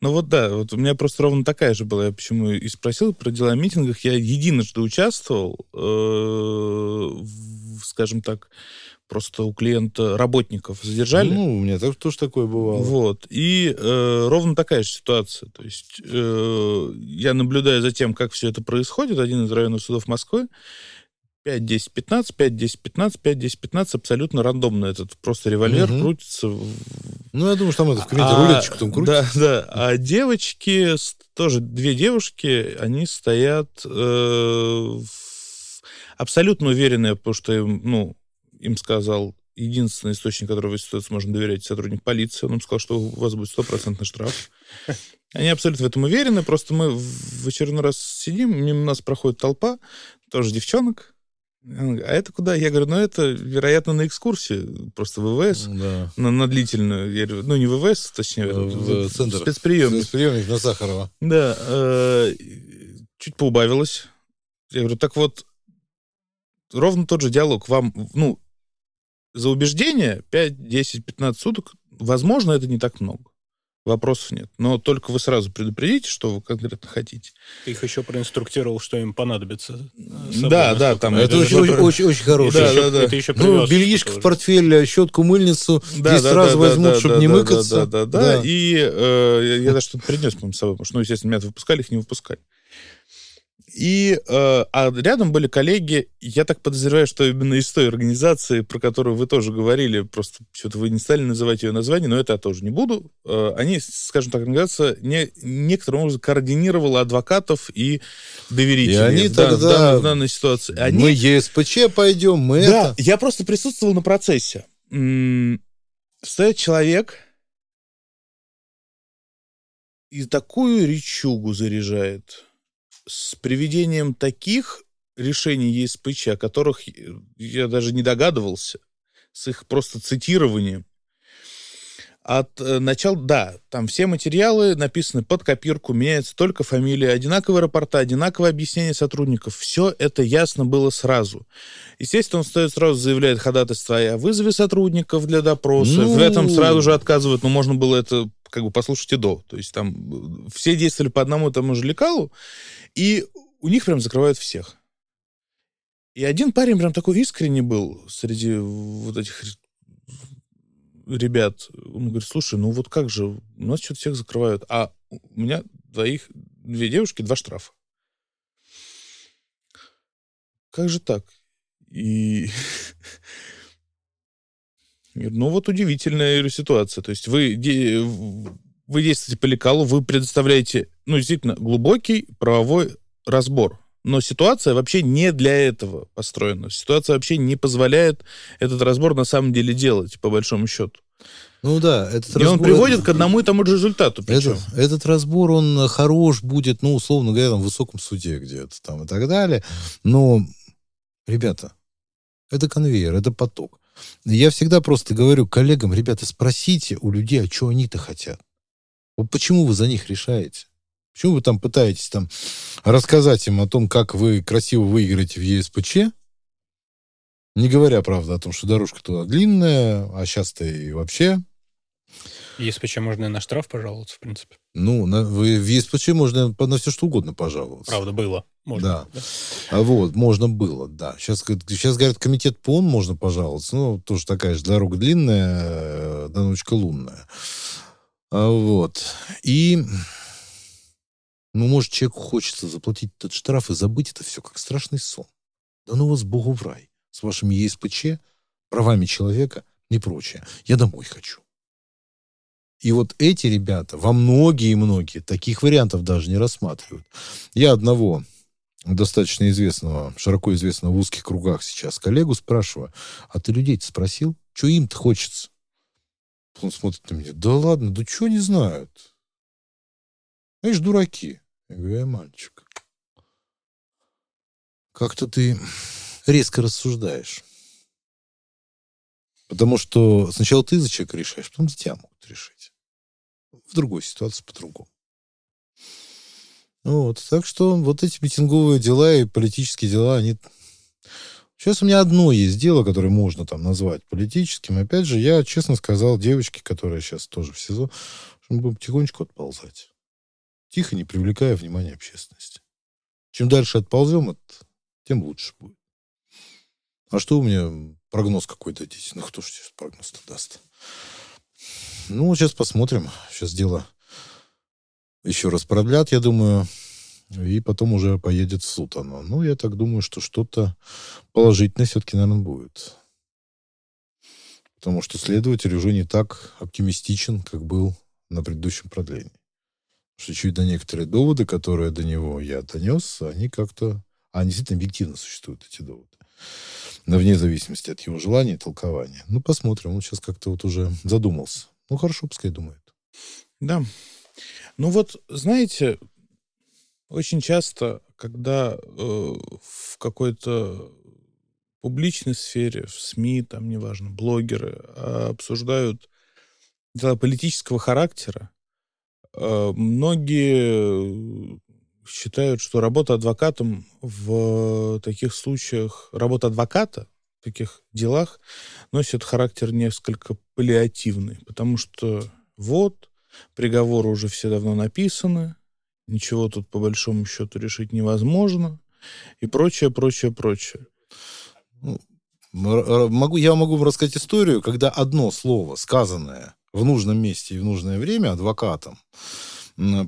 [SPEAKER 1] Ну вот да, вот у меня просто ровно такая же была, я почему и спросил про дела о митингах. Я единожды участвовал, э, в, скажем так, просто у клиента работников задержали.
[SPEAKER 3] Ну, у меня так- тоже такое бывало.
[SPEAKER 1] Вот. И э, ровно такая же ситуация. То есть э, я наблюдаю за тем, как все это происходит. Один из районных судов Москвы. 5, 10, 15, 5, 10, 15, 5, 10, 15. Абсолютно рандомно этот просто револьвер
[SPEAKER 3] Мгм.
[SPEAKER 1] крутится
[SPEAKER 3] Ну, я думаю, что там это в комменте
[SPEAKER 1] А,
[SPEAKER 3] рулеточку там крутит.
[SPEAKER 1] Да, да. А девочки, тоже две девушки, они стоят э, абсолютно уверенные, потому что им, ну, им сказал единственный источник, которого в ситуации можно доверять, сотрудник полиции. Он им сказал, что у вас будет стопроцентный штраф. (laughs) Они абсолютно в этом уверены. Просто мы в очередной раз сидим, мимо нас проходит толпа, тоже девчонок. Говорит, А это куда? Я говорю, ну это, вероятно, на экскурсии, просто ВВС
[SPEAKER 3] Да.
[SPEAKER 1] на, на длительную, я говорю, ну не ВВС, точнее,
[SPEAKER 3] Э, в центр.
[SPEAKER 1] спецприемник.
[SPEAKER 3] Приемник на Сахарова.
[SPEAKER 1] Да, э, чуть поубавилось. Я говорю, так вот, ровно тот же диалог. Вам, ну, за убеждение 5, 10, 15 суток, возможно, это не так много. Вопросов нет. Но только вы сразу предупредите, что вы конкретно хотите.
[SPEAKER 2] Ты их еще проинструктировал, что им понадобится. э,
[SPEAKER 1] Да, да, там
[SPEAKER 3] Это
[SPEAKER 1] это
[SPEAKER 3] очень, очень, очень, очень хороший.
[SPEAKER 1] Да, да, да.
[SPEAKER 2] Это еще
[SPEAKER 3] Ну, бельишко
[SPEAKER 2] тоже.
[SPEAKER 3] в портфель, щетку, мыльницу.
[SPEAKER 1] Да,
[SPEAKER 3] Здесь
[SPEAKER 1] да,
[SPEAKER 3] сразу
[SPEAKER 1] да,
[SPEAKER 3] возьмут,
[SPEAKER 1] да,
[SPEAKER 3] чтобы
[SPEAKER 1] да,
[SPEAKER 3] не
[SPEAKER 1] да,
[SPEAKER 3] мыкаться.
[SPEAKER 1] Да, да, да.
[SPEAKER 3] Да.
[SPEAKER 1] И э, я, я даже что-то принес, по-моему, с собой, потому что, ну, естественно, меня выпускали, их не выпускали. И э, а рядом были коллеги, я так подозреваю, что именно из той организации, про которую вы тоже говорили, просто что-то вы не стали называть ее название, но это я тоже не буду. Э, они, скажем так, организация не, некоторым образом координировала адвокатов и доверителей
[SPEAKER 3] И они
[SPEAKER 1] в,
[SPEAKER 3] тогда-
[SPEAKER 1] в данной, в данной ситуации. Они
[SPEAKER 3] Мы ЕСПЧ пойдем, мы
[SPEAKER 1] да,
[SPEAKER 3] это.
[SPEAKER 1] я просто присутствовал на процессе. М, Стоит человек и такую речугу заряжает с приведением таких решений ЕСПЧ, о которых я даже не догадывался, с их просто цитированием. От э, начала, да, там все материалы написаны под копирку, меняется только фамилия, одинаковые рапорта, одинаковое объяснение сотрудников. Все это ясно было сразу. Естественно, он стоит сразу заявляет ходатайство о вызове сотрудников для допроса.
[SPEAKER 3] Ну.
[SPEAKER 1] В этом сразу же отказывают, но можно было это как бы послушать и до. То есть там э, все действовали по одному и тому же лекалу, и у них прям закрывают всех. И один парень прям такой искренний был среди вот этих ребят. Он говорит, слушай, ну вот как же, у нас что-то всех закрывают, а у меня двоих, две девушки, два штрафа. Как же так? И... (laughs) Ну, вот удивительная ситуация. То есть вы, вы действуете по лекалу, вы предоставляете, ну, действительно, глубокий правовой разбор. Но ситуация вообще не для этого построена. Ситуация вообще не позволяет этот разбор на самом деле делать, по большому счету.
[SPEAKER 3] Ну да, этот
[SPEAKER 1] И он
[SPEAKER 3] разбор-
[SPEAKER 1] приводит к одному и тому же результату. Причем.
[SPEAKER 3] Это- этот разбор, он хорош будет, ну, условно говоря, там, в высоком суде где-то там и так далее. Но, ребята, это конвейер, это поток. Я всегда просто говорю коллегам, ребята, спросите у людей, а что они-то хотят. Вот почему вы за них решаете? Почему вы там пытаетесь там рассказать им о том, как вы красиво выиграете в ЕСПЧ, не говоря, правда, о том, что дорожка туда длинная, а сейчас-то и вообще
[SPEAKER 2] ЕСПЧ можно и на штраф пожаловаться, в принципе.
[SPEAKER 3] Ну, на, вы- в ЕСПЧ можно по- на все что угодно пожаловаться.
[SPEAKER 2] Правда, было. Можно.
[SPEAKER 3] Да. А вот, можно было, да. Сейчас, сейчас говорят, комитет ПОН можно пожаловаться. Ну, тоже такая же дорога длинная, э, да ночка лунная. А вот. И, ну, может, человеку хочется заплатить этот штраф и забыть это все, как страшный сон. Да ну вас Богу в рай. С вашими ЕСПЧ, правами человека и прочее. Я домой хочу. И вот эти ребята, во многие-многие, таких вариантов даже не рассматривают. Я одного достаточно известного, широко известного в узких кругах сейчас коллегу спрашиваю, а ты людей-то спросил, что им-то хочется? Он смотрит на меня, да ладно, да что не знают? Ж дураки. Я мальчик. Как-то ты резко рассуждаешь. Потому что сначала ты за человека решаешь, потом за тебя могут решить. В другой ситуации по-другому. Вот. Так что вот эти митинговые дела и политические дела, они... Сейчас у меня одно есть дело, которое можно там назвать политическим. Опять же, я честно сказал девочке, которая сейчас тоже в СИЗО, что мы будем потихонечку отползать. Тихо, не привлекая внимания общественности. Чем дальше отползем, от, тем лучше будет. А что у меня прогноз какой дадите? Ну, кто же сейчас прогноз-то даст? Ну, сейчас посмотрим. Сейчас дело еще раз продлят, я думаю, и потом уже поедет в суд оно. Ну, я так думаю, что что-то положительное все-таки, наверное, будет. Потому что следователь уже не так оптимистичен, как был на предыдущем продлении. Что чуть до некоторые доводы, которые до него я донес, они как-то... Они действительно объективно существуют, эти доводы. Но вне зависимости от его желания и толкования. Ну, посмотрим. Он сейчас как-то вот уже задумался. Ну, хорошо, пускай думает.
[SPEAKER 1] Да. Ну вот, знаете, очень часто, когда э, в какой-то публичной сфере, в СМИ, там, неважно, блогеры а, обсуждают дела политического характера, многие считают, что работа адвокатом в таких случаях, работа адвоката в таких делах носит характер несколько паллиативный, потому что вот, приговоры уже все давно написаны, ничего тут по большому счету решить невозможно и прочее, прочее, прочее.
[SPEAKER 3] Ну, могу, я могу вам рассказать историю, когда одно слово, сказанное в нужном месте и в нужное время адвокатом,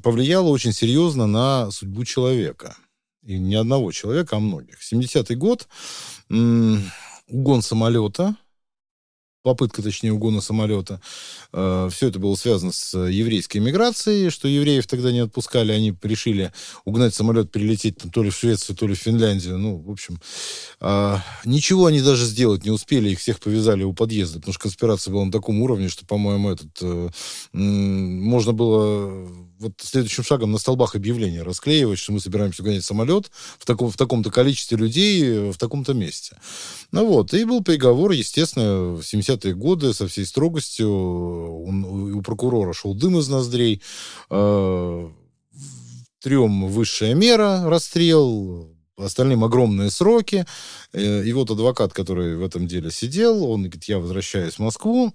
[SPEAKER 3] повлияло очень серьезно на судьбу человека. И не одного человека, а многих. 70-й год, угон самолета, попытка, точнее, угона самолета. Э, Все это было связано с еврейской миграцией, что евреев тогда не отпускали, они решили угнать самолет, перелететь там, то ли в Швецию, то ли в Финляндию. Ну, в общем, а, ничего они даже сделать не успели, их всех повязали у подъезда, потому что конспирация была на таком уровне, что, по-моему, этот э, можно было вот следующим шагом на столбах объявления расклеивать, что мы собираемся гонять самолет в, таком, в таком-то количестве людей в таком-то месте. Ну вот, и был приговор, естественно, в 70-е годы со всей строгостью. Он, у прокурора шел дым из ноздрей. Э, трем высшая мера, расстрел, остальным огромные сроки. Э, и вот адвокат, который в этом деле сидел, он говорит, я возвращаюсь в Москву,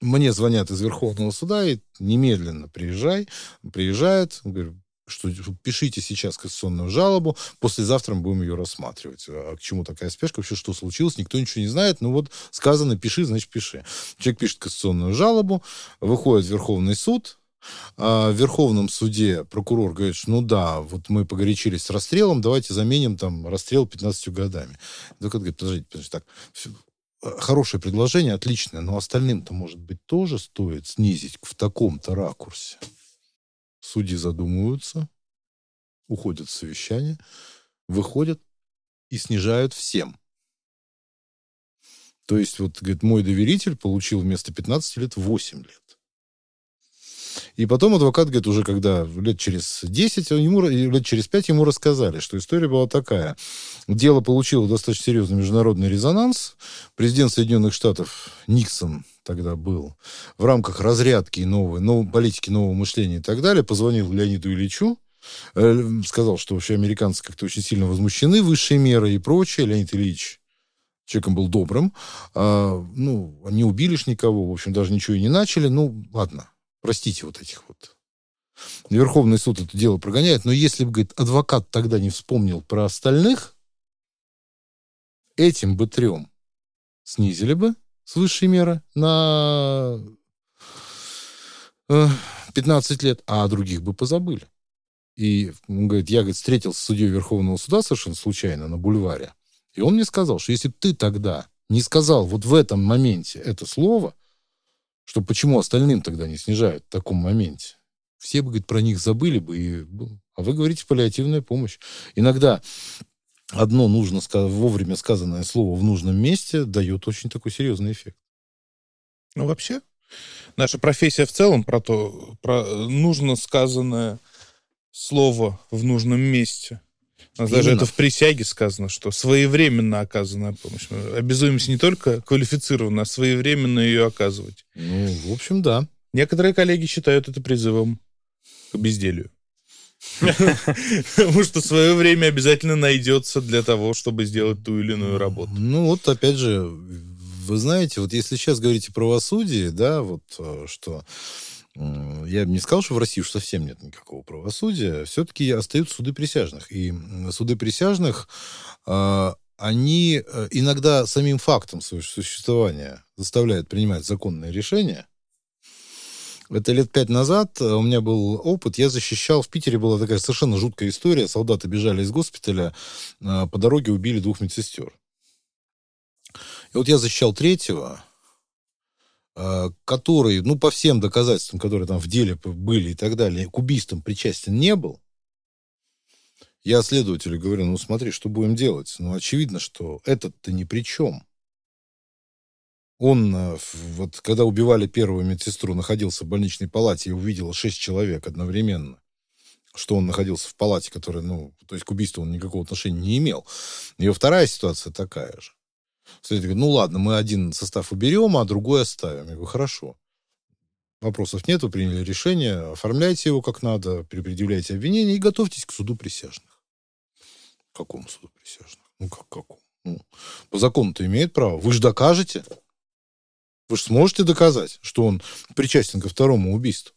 [SPEAKER 3] мне звонят из Верховного суда и немедленно приезжай. Приезжают, говорю, что пишите сейчас кассационную жалобу, послезавтра мы будем ее рассматривать. А к чему такая спешка? Вообще, что случилось? Никто ничего не знает. Ну вот сказано, пиши, значит, пиши. Человек пишет кассационную жалобу, выходит в Верховный суд, а в Верховном суде прокурор говорит, что ну да, вот мы погорячились с расстрелом, давайте заменим там расстрел 15 годами. Адвокат говорит, подождите, подождите, так, хорошее предложение, отличное, но остальным-то, может быть, тоже стоит снизить в таком-то ракурсе. Судьи задумываются, уходят в совещание, выходят и снижают всем. То есть, вот, говорит, мой доверитель получил вместо 15 лет 8 лет. И потом адвокат, говорит, уже когда лет через 10, ему, лет через 5 ему рассказали, что история была такая. Дело получило достаточно серьезный международный резонанс. Президент Соединенных Штатов Никсон тогда был в рамках разрядки новой, новой политики нового мышления и так далее, позвонил Леониду Ильичу, э, сказал, что вообще американцы как-то очень сильно возмущены высшей мерой и прочее. Леонид Ильич человеком был добрым. А, ну, не убили ж никого, в общем, даже ничего и не начали. Ну, ладно, Простите вот этих вот. Верховный суд это дело прогоняет, но если бы, говорит, адвокат тогда не вспомнил про остальных, этим бы трем снизили бы с высшей меры на 15 э, лет, а других бы позабыли. И он говорит, я говорит, встретился с судьей Верховного суда совершенно случайно на бульваре. И он мне сказал, что если бы ты тогда не сказал вот в этом моменте это слово, что почему остальным тогда не снижают в таком моменте? Все бы, говорит, про них забыли бы. И... А вы говорите паллиативная помощь. Иногда одно нужно вовремя сказанное слово в нужном месте дает очень такой серьезный эффект.
[SPEAKER 1] Ну, вообще, наша профессия в целом про то, про нужно сказанное слово в нужном месте. У нас даже это в присяге сказано, что своевременно оказанная помощь. Мы обязуемся не только квалифицированно, а своевременно ее оказывать.
[SPEAKER 3] Ну, в общем, да.
[SPEAKER 1] Некоторые коллеги считают это призывом к безделью. Потому что свое время обязательно найдется для того, чтобы сделать ту или иную работу.
[SPEAKER 3] Ну вот, опять же, вы знаете, вот если сейчас говорите о правосудии, да, вот э, что я бы не сказал, что в России уж совсем нет никакого правосудия. Все-таки остаются суды присяжных. И суды присяжных, а, они э, иногда самим фактом своего существования заставляют принимать законные решения. Это лет пять назад э, у меня был опыт. Я защищал... В Питере была такая совершенно жуткая история. Солдаты бежали из госпиталя, а, по дороге убили двух медсестер. И вот я защищал третьего, э, который, ну, по всем доказательствам, которые там в деле были и так далее, к убийствам причастен не был, я следователю говорю, ну, смотри, что будем делать? Ну, очевидно, что этот-то ни при чем. Он, э, вот когда убивали первую медсестру, находился в больничной палате и увидел шесть человек одновременно что он находился в палате, которая, ну, то есть к убийству он никакого отношения не имел. И вторая ситуация такая же. Следователь говорит, ну ладно, мы один состав уберем, а другой оставим. Я говорю, хорошо. Вопросов нет, вы приняли решение, оформляйте его как надо, предъявляйте обвинение и готовьтесь к суду присяжных. Какому суду присяжных? Ну, как какому? Ну, по закону-то имеет право. Вы же докажете. Вы же сможете доказать, что он причастен ко второму убийству.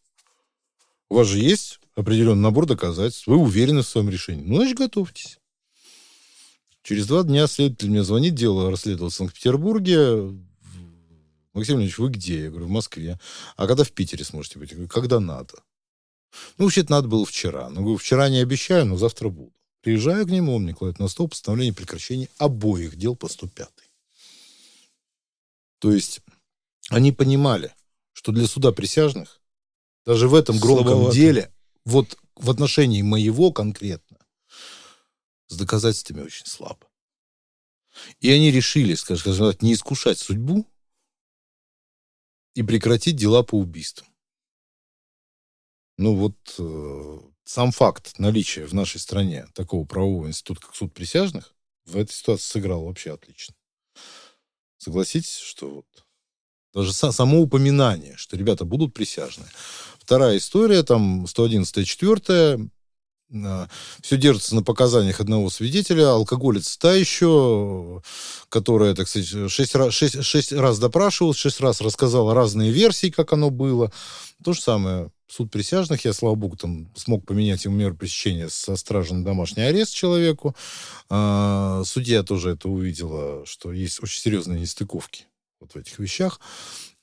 [SPEAKER 3] У вас же есть определенный набор доказательств. Вы уверены в своем решении. Ну, значит, готовьтесь. Через два дня следователь мне звонит, дело расследовал в Санкт-Петербурге. Максим Ильич, вы где? Я говорю, в Москве. А когда в Питере сможете быть? Я говорю, когда надо. Ну, вообще-то надо было вчера. Ну, говорю, вчера не обещаю, но завтра буду. Приезжаю к нему, он мне кладет на стол постановление прекращения обоих дел по 105. То есть они понимали, что для суда присяжных даже в этом громком Слабовато. деле вот в отношении моего конкретно с доказательствами очень слабо. И они решили, скажем так, не искушать судьбу и прекратить дела по убийствам. Ну вот э, сам факт наличия в нашей стране такого правового института, как суд присяжных, в этой ситуации сыграл вообще отлично. Согласитесь, что вот даже само упоминание, что ребята будут присяжные, Вторая история, там 111 4 все держится на показаниях одного свидетеля. Алкоголец та еще, которая, так сказать, шесть раз, шесть, шесть раз допрашивалась, шесть раз рассказала разные версии, как оно было. То же самое. Суд присяжных, я, слава богу, там смог поменять ему меру пресечения со стражи на домашний арест человеку. А, судья тоже это увидела, что есть очень серьезные нестыковки вот в этих вещах.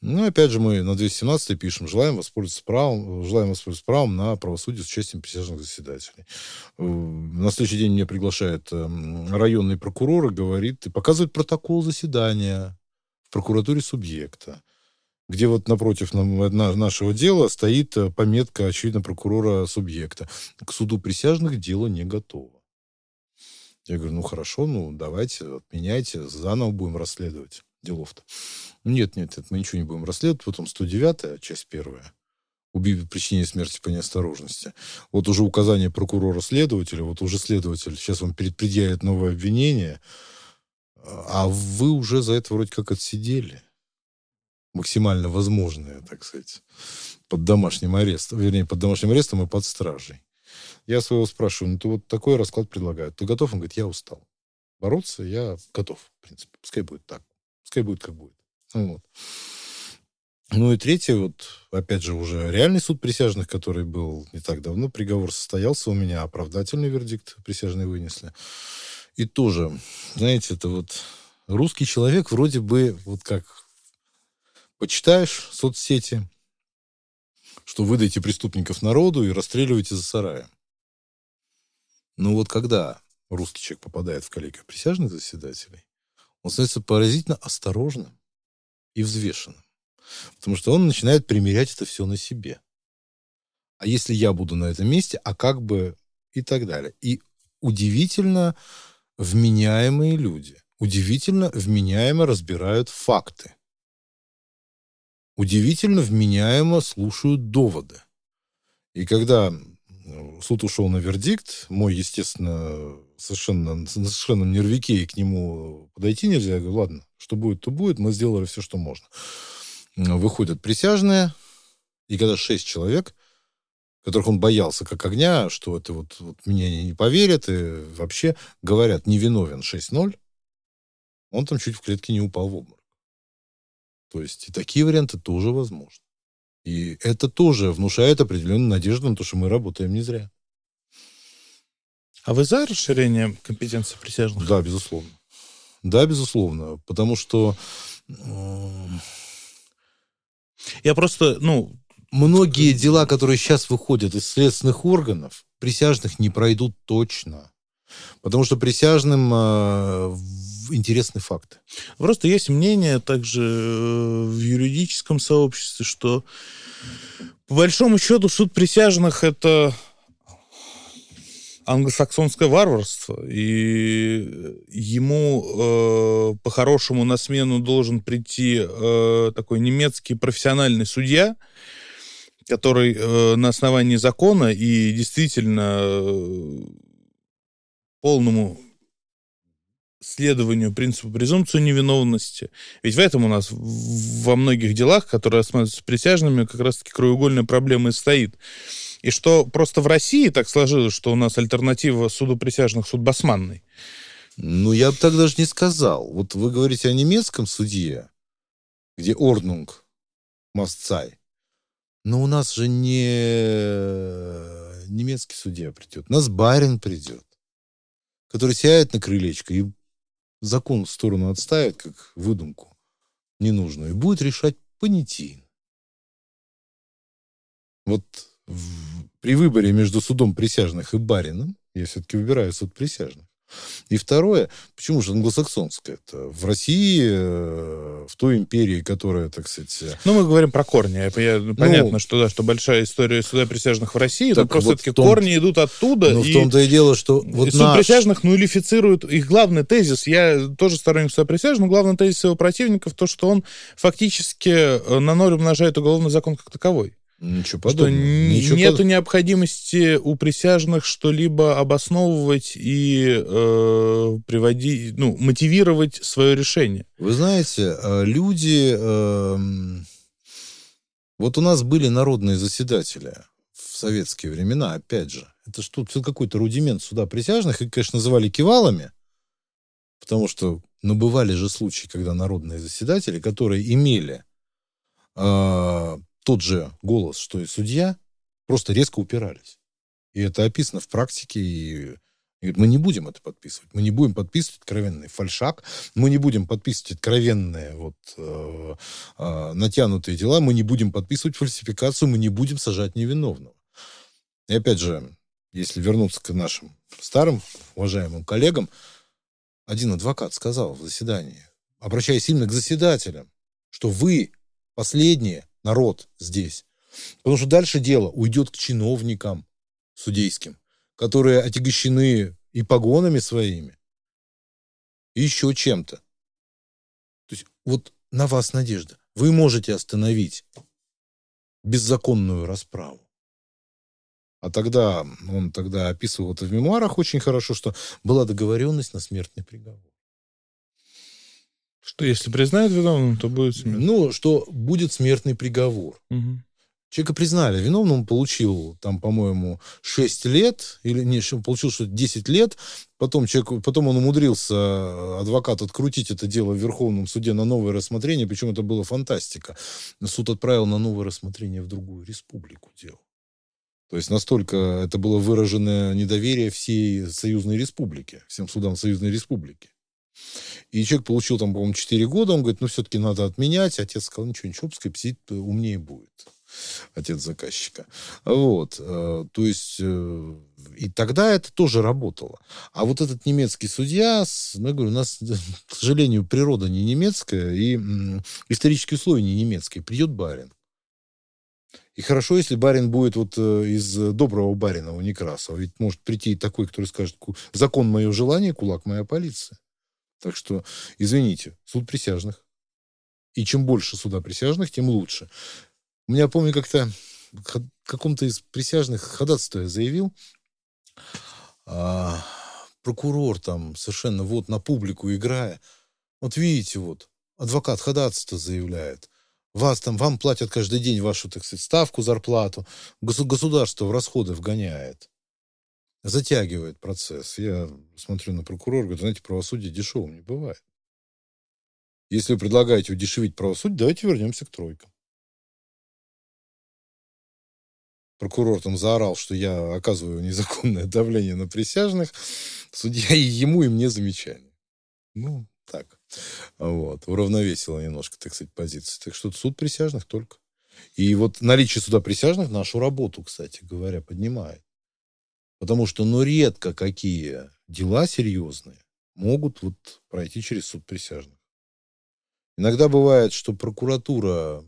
[SPEAKER 3] Ну, опять же, мы на 217 пишем, желаем воспользоваться правом, желаем воспользоваться правом на правосудие с участием присяжных заседателей. Э, на следующий день меня приглашает эм, районный прокурор и говорит, и показывает протокол заседания в прокуратуре субъекта, где вот напротив нашего дела стоит э, пометка, очевидно, прокурора субъекта. К суду присяжных дело не готово. Я говорю, ну хорошо, ну давайте, отменяйте, заново будем расследовать делов-то. Нет, нет, это мы ничего не будем расследовать. Потом 109 часть первая. Убив причине смерти по неосторожности. Вот уже указание прокурора-следователя, вот уже следователь сейчас вам предъявит новое обвинение, а вы уже за это вроде как отсидели. Максимально возможное, так сказать, под домашним арестом, вернее, под домашним арестом и под стражей. Я своего спрашиваю, ну, ты вот такой расклад предлагают. Ты готов? Он говорит, я устал. Бороться я готов, в принципе. Пускай будет так. Пускай будет как будет. Вот. Ну и третье, вот, опять же, уже реальный суд присяжных, который был не так давно, приговор состоялся у меня, оправдательный вердикт присяжные вынесли. И тоже, знаете, это вот русский человек вроде бы, вот как почитаешь соцсети, что выдайте преступников народу и расстреливайте за сараем. Ну вот когда русский человек попадает в коллегию присяжных заседателей, он становится поразительно осторожным и взвешенным. Потому что он начинает примерять это все на себе. А если я буду на этом месте, а как бы и так далее. И удивительно вменяемые люди, удивительно вменяемо разбирают факты. Удивительно вменяемо слушают доводы. И когда суд ушел на вердикт, мой, естественно, совершенно, на совершенном нервике, и к нему подойти нельзя. Я говорю, ладно, что будет, то будет, мы сделали все, что можно. Выходят присяжные, и когда шесть человек, которых он боялся как огня, что это вот, вот мне не поверят, и вообще говорят, невиновен 6-0, он там чуть в клетке не упал в обморок. То есть и такие варианты тоже возможны. И это тоже внушает определенную надежду на то, что мы работаем не зря.
[SPEAKER 1] А вы за расширение компетенции присяжных?
[SPEAKER 3] Да, безусловно. Да, безусловно. Потому что...
[SPEAKER 1] Я просто, ну...
[SPEAKER 3] Многие дела, которые сейчас выходят из следственных органов, присяжных не пройдут точно. Потому что присяжным э, интересные факты.
[SPEAKER 1] Просто есть мнение также э, в юридическом сообществе, что по большому счету суд присяжных это англосаксонское варварство, и ему э, по-хорошему на смену должен прийти э, такой немецкий профессиональный судья, который э, на основании закона и действительно э, полному следованию принципу презумпции невиновности. Ведь в этом у нас во многих делах, которые рассматриваются присяжными, как раз-таки краеугольная проблема и стоит. И что просто в России так сложилось, что у нас альтернатива суду присяжных суд басманный.
[SPEAKER 3] Ну, я бы так даже не сказал. Вот вы говорите о немецком судье, где Орнунг, Мастцай. Но у нас же не немецкий судья придет. У нас барин придет, который сядет на крылечко и закон в сторону отставит, как выдумку ненужную, и будет решать понятийно. Вот в, при выборе между судом присяжных и барином я все-таки выбираю суд присяжных. И второе, почему же англосаксонское? Это в России, э, в той империи, которая, так сказать... Э,
[SPEAKER 1] ну, мы говорим про корни. Я, ну, понятно, что да, что большая история суда присяжных в России, но просто вот все-таки том, корни идут оттуда.
[SPEAKER 3] Ну, в том-то и дело, что... Вот
[SPEAKER 1] суд наш... присяжных нулифицирует их главный тезис. Я тоже сторонник суда присяжных, но главный тезис его противников то, что он фактически э, на ноль умножает уголовный закон как таковой.
[SPEAKER 3] Ничего подобного. Что Ничего
[SPEAKER 1] нету под... необходимости у присяжных что-либо обосновывать и э, приводить, ну, мотивировать свое решение.
[SPEAKER 3] Вы знаете, э, люди... Э, вот у нас были народные заседатели в советские времена, опять же. Это что, какой-то рудимент суда присяжных. Их, конечно, называли кивалами, потому что, ну, бывали же случаи, когда народные заседатели, которые имели э, тот же голос, что и судья, просто резко упирались. И это описано в практике, и мы не будем это подписывать. Мы не будем подписывать откровенный фальшак, мы не будем подписывать откровенные вот, э, э, натянутые дела, мы не будем подписывать фальсификацию, мы не будем сажать невиновного. И опять же, если вернуться к нашим старым уважаемым коллегам, один адвокат сказал в заседании, обращаясь именно к заседателям, что вы последние народ здесь. Потому что дальше дело уйдет к чиновникам судейским, которые отягощены и погонами своими, и еще чем-то. То есть вот на вас надежда. Вы можете остановить беззаконную расправу. А тогда, он тогда описывал это в мемуарах очень хорошо, что была договоренность на смертный приговор.
[SPEAKER 1] Что если признают виновным, то будет смертный?
[SPEAKER 3] Ну, что будет смертный приговор.
[SPEAKER 1] Угу.
[SPEAKER 3] Человека признали виновным, он получил там, по-моему, 6 лет, или не, получил что 10 лет, потом, человек, потом он умудрился, э, адвокат, открутить это дело в Верховном суде на новое рассмотрение, причем это было фантастика. Суд отправил на новое рассмотрение в другую республику дело. То есть настолько это было выраженное недоверие всей союзной республики, всем судам союзной республики. И человек получил там, по-моему, 4 года, он говорит, ну, все-таки надо отменять. Отец сказал, ничего, ничего, пускай псит умнее будет. Отец заказчика. Вот. Э, то есть, э, и тогда это тоже работало. А вот этот немецкий судья, ну, я говорю, у нас, (laughs) к сожалению, природа не немецкая, и исторические условия не немецкие. Придет барин. И хорошо, если барин будет вот э, из доброго барина у Некрасова. Ведь может прийти такой, который скажет, закон мое желание, кулак моя полиция. Так что, извините, суд присяжных. И чем больше суда присяжных, тем лучше. У меня, помню, как-то каком-то из присяжных ходатайство я заявил, а, прокурор там совершенно вот на публику играя, вот видите, вот, адвокат ходатайство заявляет, вас там, вам платят каждый день вашу, так сказать, ставку, зарплату, государство в расходы вгоняет затягивает процесс. Я смотрю на прокурора, говорю, знаете, правосудие дешевым не бывает. Если вы предлагаете удешевить правосудие, давайте вернемся к тройкам. Прокурор там заорал, что я оказываю незаконное давление на присяжных. Судья и ему, и мне замечание. Ну, так. Вот. Уравновесило немножко, так сказать, позиции. Так что суд присяжных только. И вот наличие суда присяжных нашу работу, кстати говоря, поднимает. Потому что, ну, редко какие дела серьезные могут вот пройти через суд присяжных. Иногда бывает, что прокуратура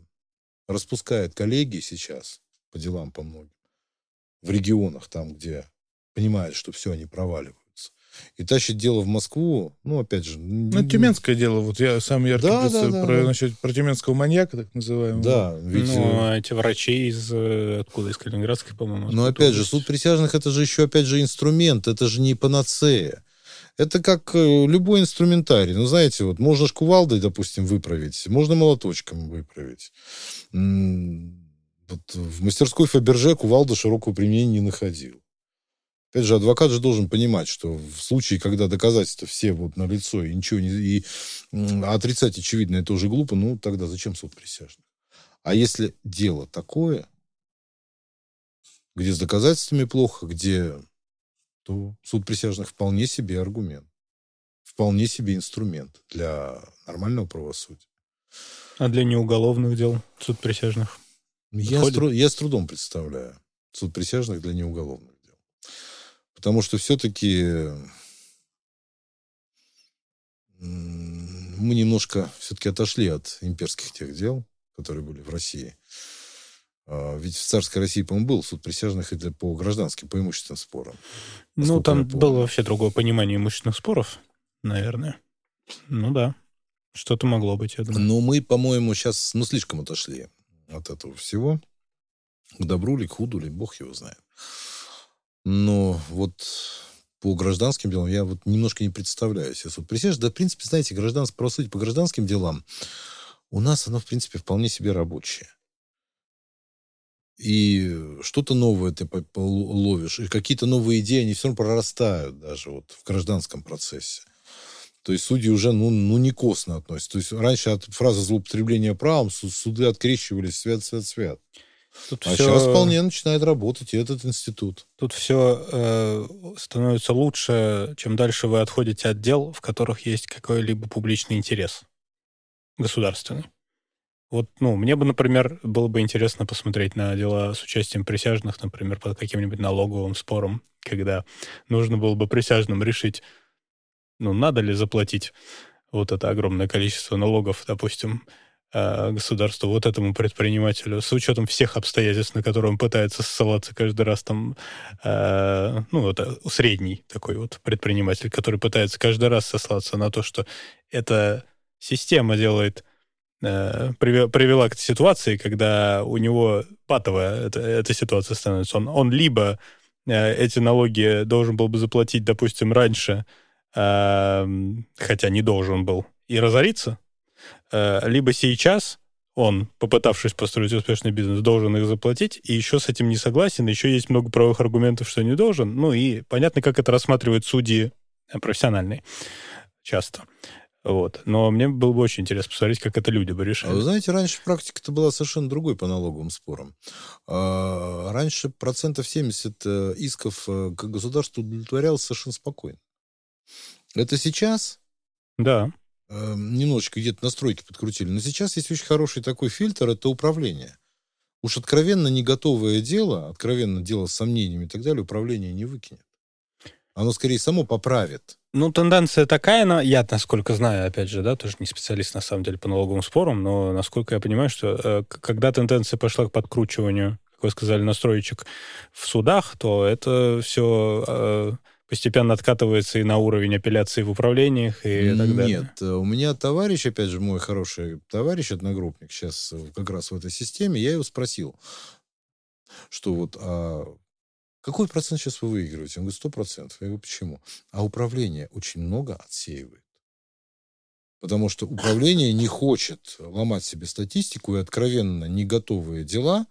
[SPEAKER 3] распускает коллегии сейчас по делам по многим в регионах, там, где понимает, что все, они проваливаются. И тащит дело в Москву, ну, опять же...
[SPEAKER 1] Ну, тюменское дело, вот я сам яркий
[SPEAKER 3] Да, да, да,
[SPEAKER 1] про,
[SPEAKER 3] да.
[SPEAKER 1] насчет, про тюменского маньяка, так называемого.
[SPEAKER 3] Да, ведь...
[SPEAKER 2] Ну,
[SPEAKER 3] э,
[SPEAKER 2] а эти врачи из... э, Откуда? Из Калининградской, по-моему.
[SPEAKER 3] Но
[SPEAKER 2] откуда
[SPEAKER 3] опять же, суд присяжных это же еще, опять же, инструмент, это же не панацея. Это как э, любой инструментарий. Ну, знаете, вот можно ж кувалдой, допустим, выправить, можно молоточком выправить. Вот в мастерской Фаберже кувалда широкого применения не находил. Опять же, адвокат же должен понимать, что в случае, когда доказательства все вот на лицо и ничего не... И отрицать очевидно, это уже глупо, ну, тогда зачем суд присяжных? А если дело такое, где с доказательствами плохо, где то суд присяжных вполне себе аргумент, вполне себе инструмент для нормального правосудия.
[SPEAKER 2] А для неуголовных дел суд присяжных?
[SPEAKER 3] Я с, тру- я с трудом представляю суд присяжных для неуголовных дел. Потому что все-таки мы немножко все-таки отошли от имперских тех дел, которые были в России. А, Ведь в царской России, по-моему, был суд присяжных для, по гражданским, по имущественным спорам.
[SPEAKER 2] Ну, там было вообще другое понимание имущественных споров, наверное. Ну да. Что-то могло быть, я думаю.
[SPEAKER 3] Но мы, по-моему, сейчас ну, слишком отошли от этого всего. К добру ли, к худу ли, бог его знает. Но вот по гражданским делам я вот немножко не представляю себе суд присяжных. Да, в принципе, знаете, гражданство, правосудие по гражданским делам у нас оно, в принципе, вполне себе рабочее. И что-то новое ты ловишь, и какие-то новые идеи, они все равно прорастают даже вот в гражданском процессе. То есть судьи уже, ну, ну не косно относятся. То есть раньше от фразы злоупотребления правом су- суды открещивались свят, свят, свят.
[SPEAKER 2] Тут
[SPEAKER 3] А
[SPEAKER 2] всё-
[SPEAKER 3] сейчас вполне начинает работать и этот институт.
[SPEAKER 2] Тут все становится лучше, чем дальше вы отходите от дел, в которых есть какой-либо публичный интерес государственный. Вот, ну, мне бы, например, было бы интересно посмотреть на дела с участием присяжных, например, под каким-нибудь налоговым спором, когда нужно было бы присяжным решить, ну, надо ли заплатить вот это огромное количество налогов, допустим, э, государству, вот этому предпринимателю, с учетом всех обстоятельств, на которые он пытается ссылаться каждый раз, там, э, ну, это средний такой вот предприниматель, который пытается каждый раз сослаться на то, что эта система делает э, приве- привела к ситуации, когда у него патовая эта, эта ситуация становится. Он, он либо э, эти налоги должен был бы заплатить, допустим, раньше, эм, хотя не должен был, и разориться, э, либо сейчас он, попытавшись построить успешный бизнес, должен их заплатить, и еще с этим не согласен, еще есть много правовых аргументов, что не должен. Ну и понятно, как это рассматривают судьи э, профессиональные часто. Вот. Но мне было бы очень интересно посмотреть, как это люди бы
[SPEAKER 3] А вы знаете, раньше практика-то была совершенно другой по налоговым спорам. А, Раньше процентов 70 э, исков э, к государству удовлетворялось совершенно спокойно. Это сейчас
[SPEAKER 2] Да.
[SPEAKER 3] Э, немножечко где-то настройки подкрутили. Но сейчас есть очень хороший такой фильтр, это управление. Уж откровенно не готовое дело, откровенно дело с сомнениями и так далее, управление не выкинет. Оно скорее само поправит.
[SPEAKER 2] Ну, тенденция такая, но я, насколько знаю, опять же, да, тоже не специалист, на самом деле, по налоговым спорам, но насколько я понимаю, что э, когда тенденция пошла к подкручиванию, как вы сказали, настроечек в судах, то это все постепенно откатывается и на уровень апелляции в управлениях и так далее.
[SPEAKER 3] Нет, у меня товарищ, опять же, мой хороший товарищ, одногруппник, сейчас как раз в этой системе, я его спросил, что вот, а какой процент сейчас вы выигрываете? Он говорит, сто процентов. Я говорю, почему? А управление очень много отсеивает. Потому что управление не хочет ломать себе статистику и откровенно не готовые дела,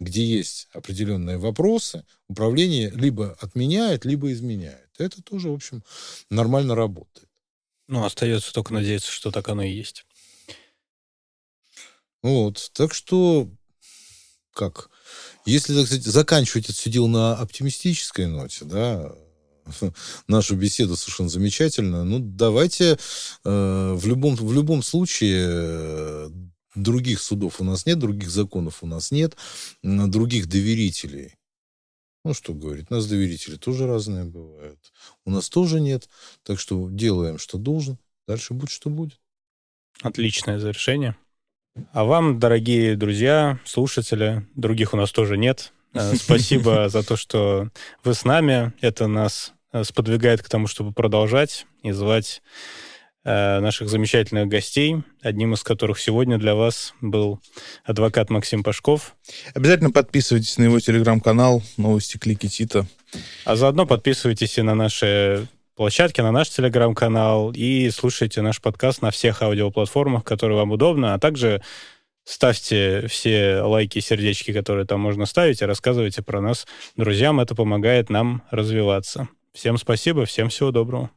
[SPEAKER 3] где есть определенные вопросы, управление либо отменяет, либо изменяет. Это тоже, в общем, нормально работает.
[SPEAKER 2] Ну, остается только надеяться, что так оно и есть.
[SPEAKER 3] Вот, так что, как, если, так сказать, заканчивать это все дело на оптимистической ноте, да, (laughs) нашу беседу совершенно замечательно, ну, давайте э, в, любом, в любом случае э, других судов у нас нет, других законов у нас нет, других доверителей Ну, что говорить, у нас доверители тоже разные бывают. У нас тоже нет. Так что делаем, что должен. Дальше будет, что будет.
[SPEAKER 2] Отличное завершение. А вам, дорогие друзья, слушатели, других у нас тоже нет. Э, (laughs) спасибо за то, что вы с нами. Это нас э, сподвигает к тому, чтобы продолжать и звать наших замечательных гостей, одним из которых сегодня для вас был адвокат Максим Пашков.
[SPEAKER 1] Обязательно подписывайтесь на его телеграм-канал «Новости Клики Тита».
[SPEAKER 2] А заодно подписывайтесь и на наши площадки, на наш телеграм-канал и слушайте наш подкаст на всех аудиоплатформах, которые вам удобно, а также ставьте все лайки, сердечки, которые там можно ставить, и рассказывайте про нас друзьям. Это помогает нам развиваться. Всем спасибо, всем всего доброго.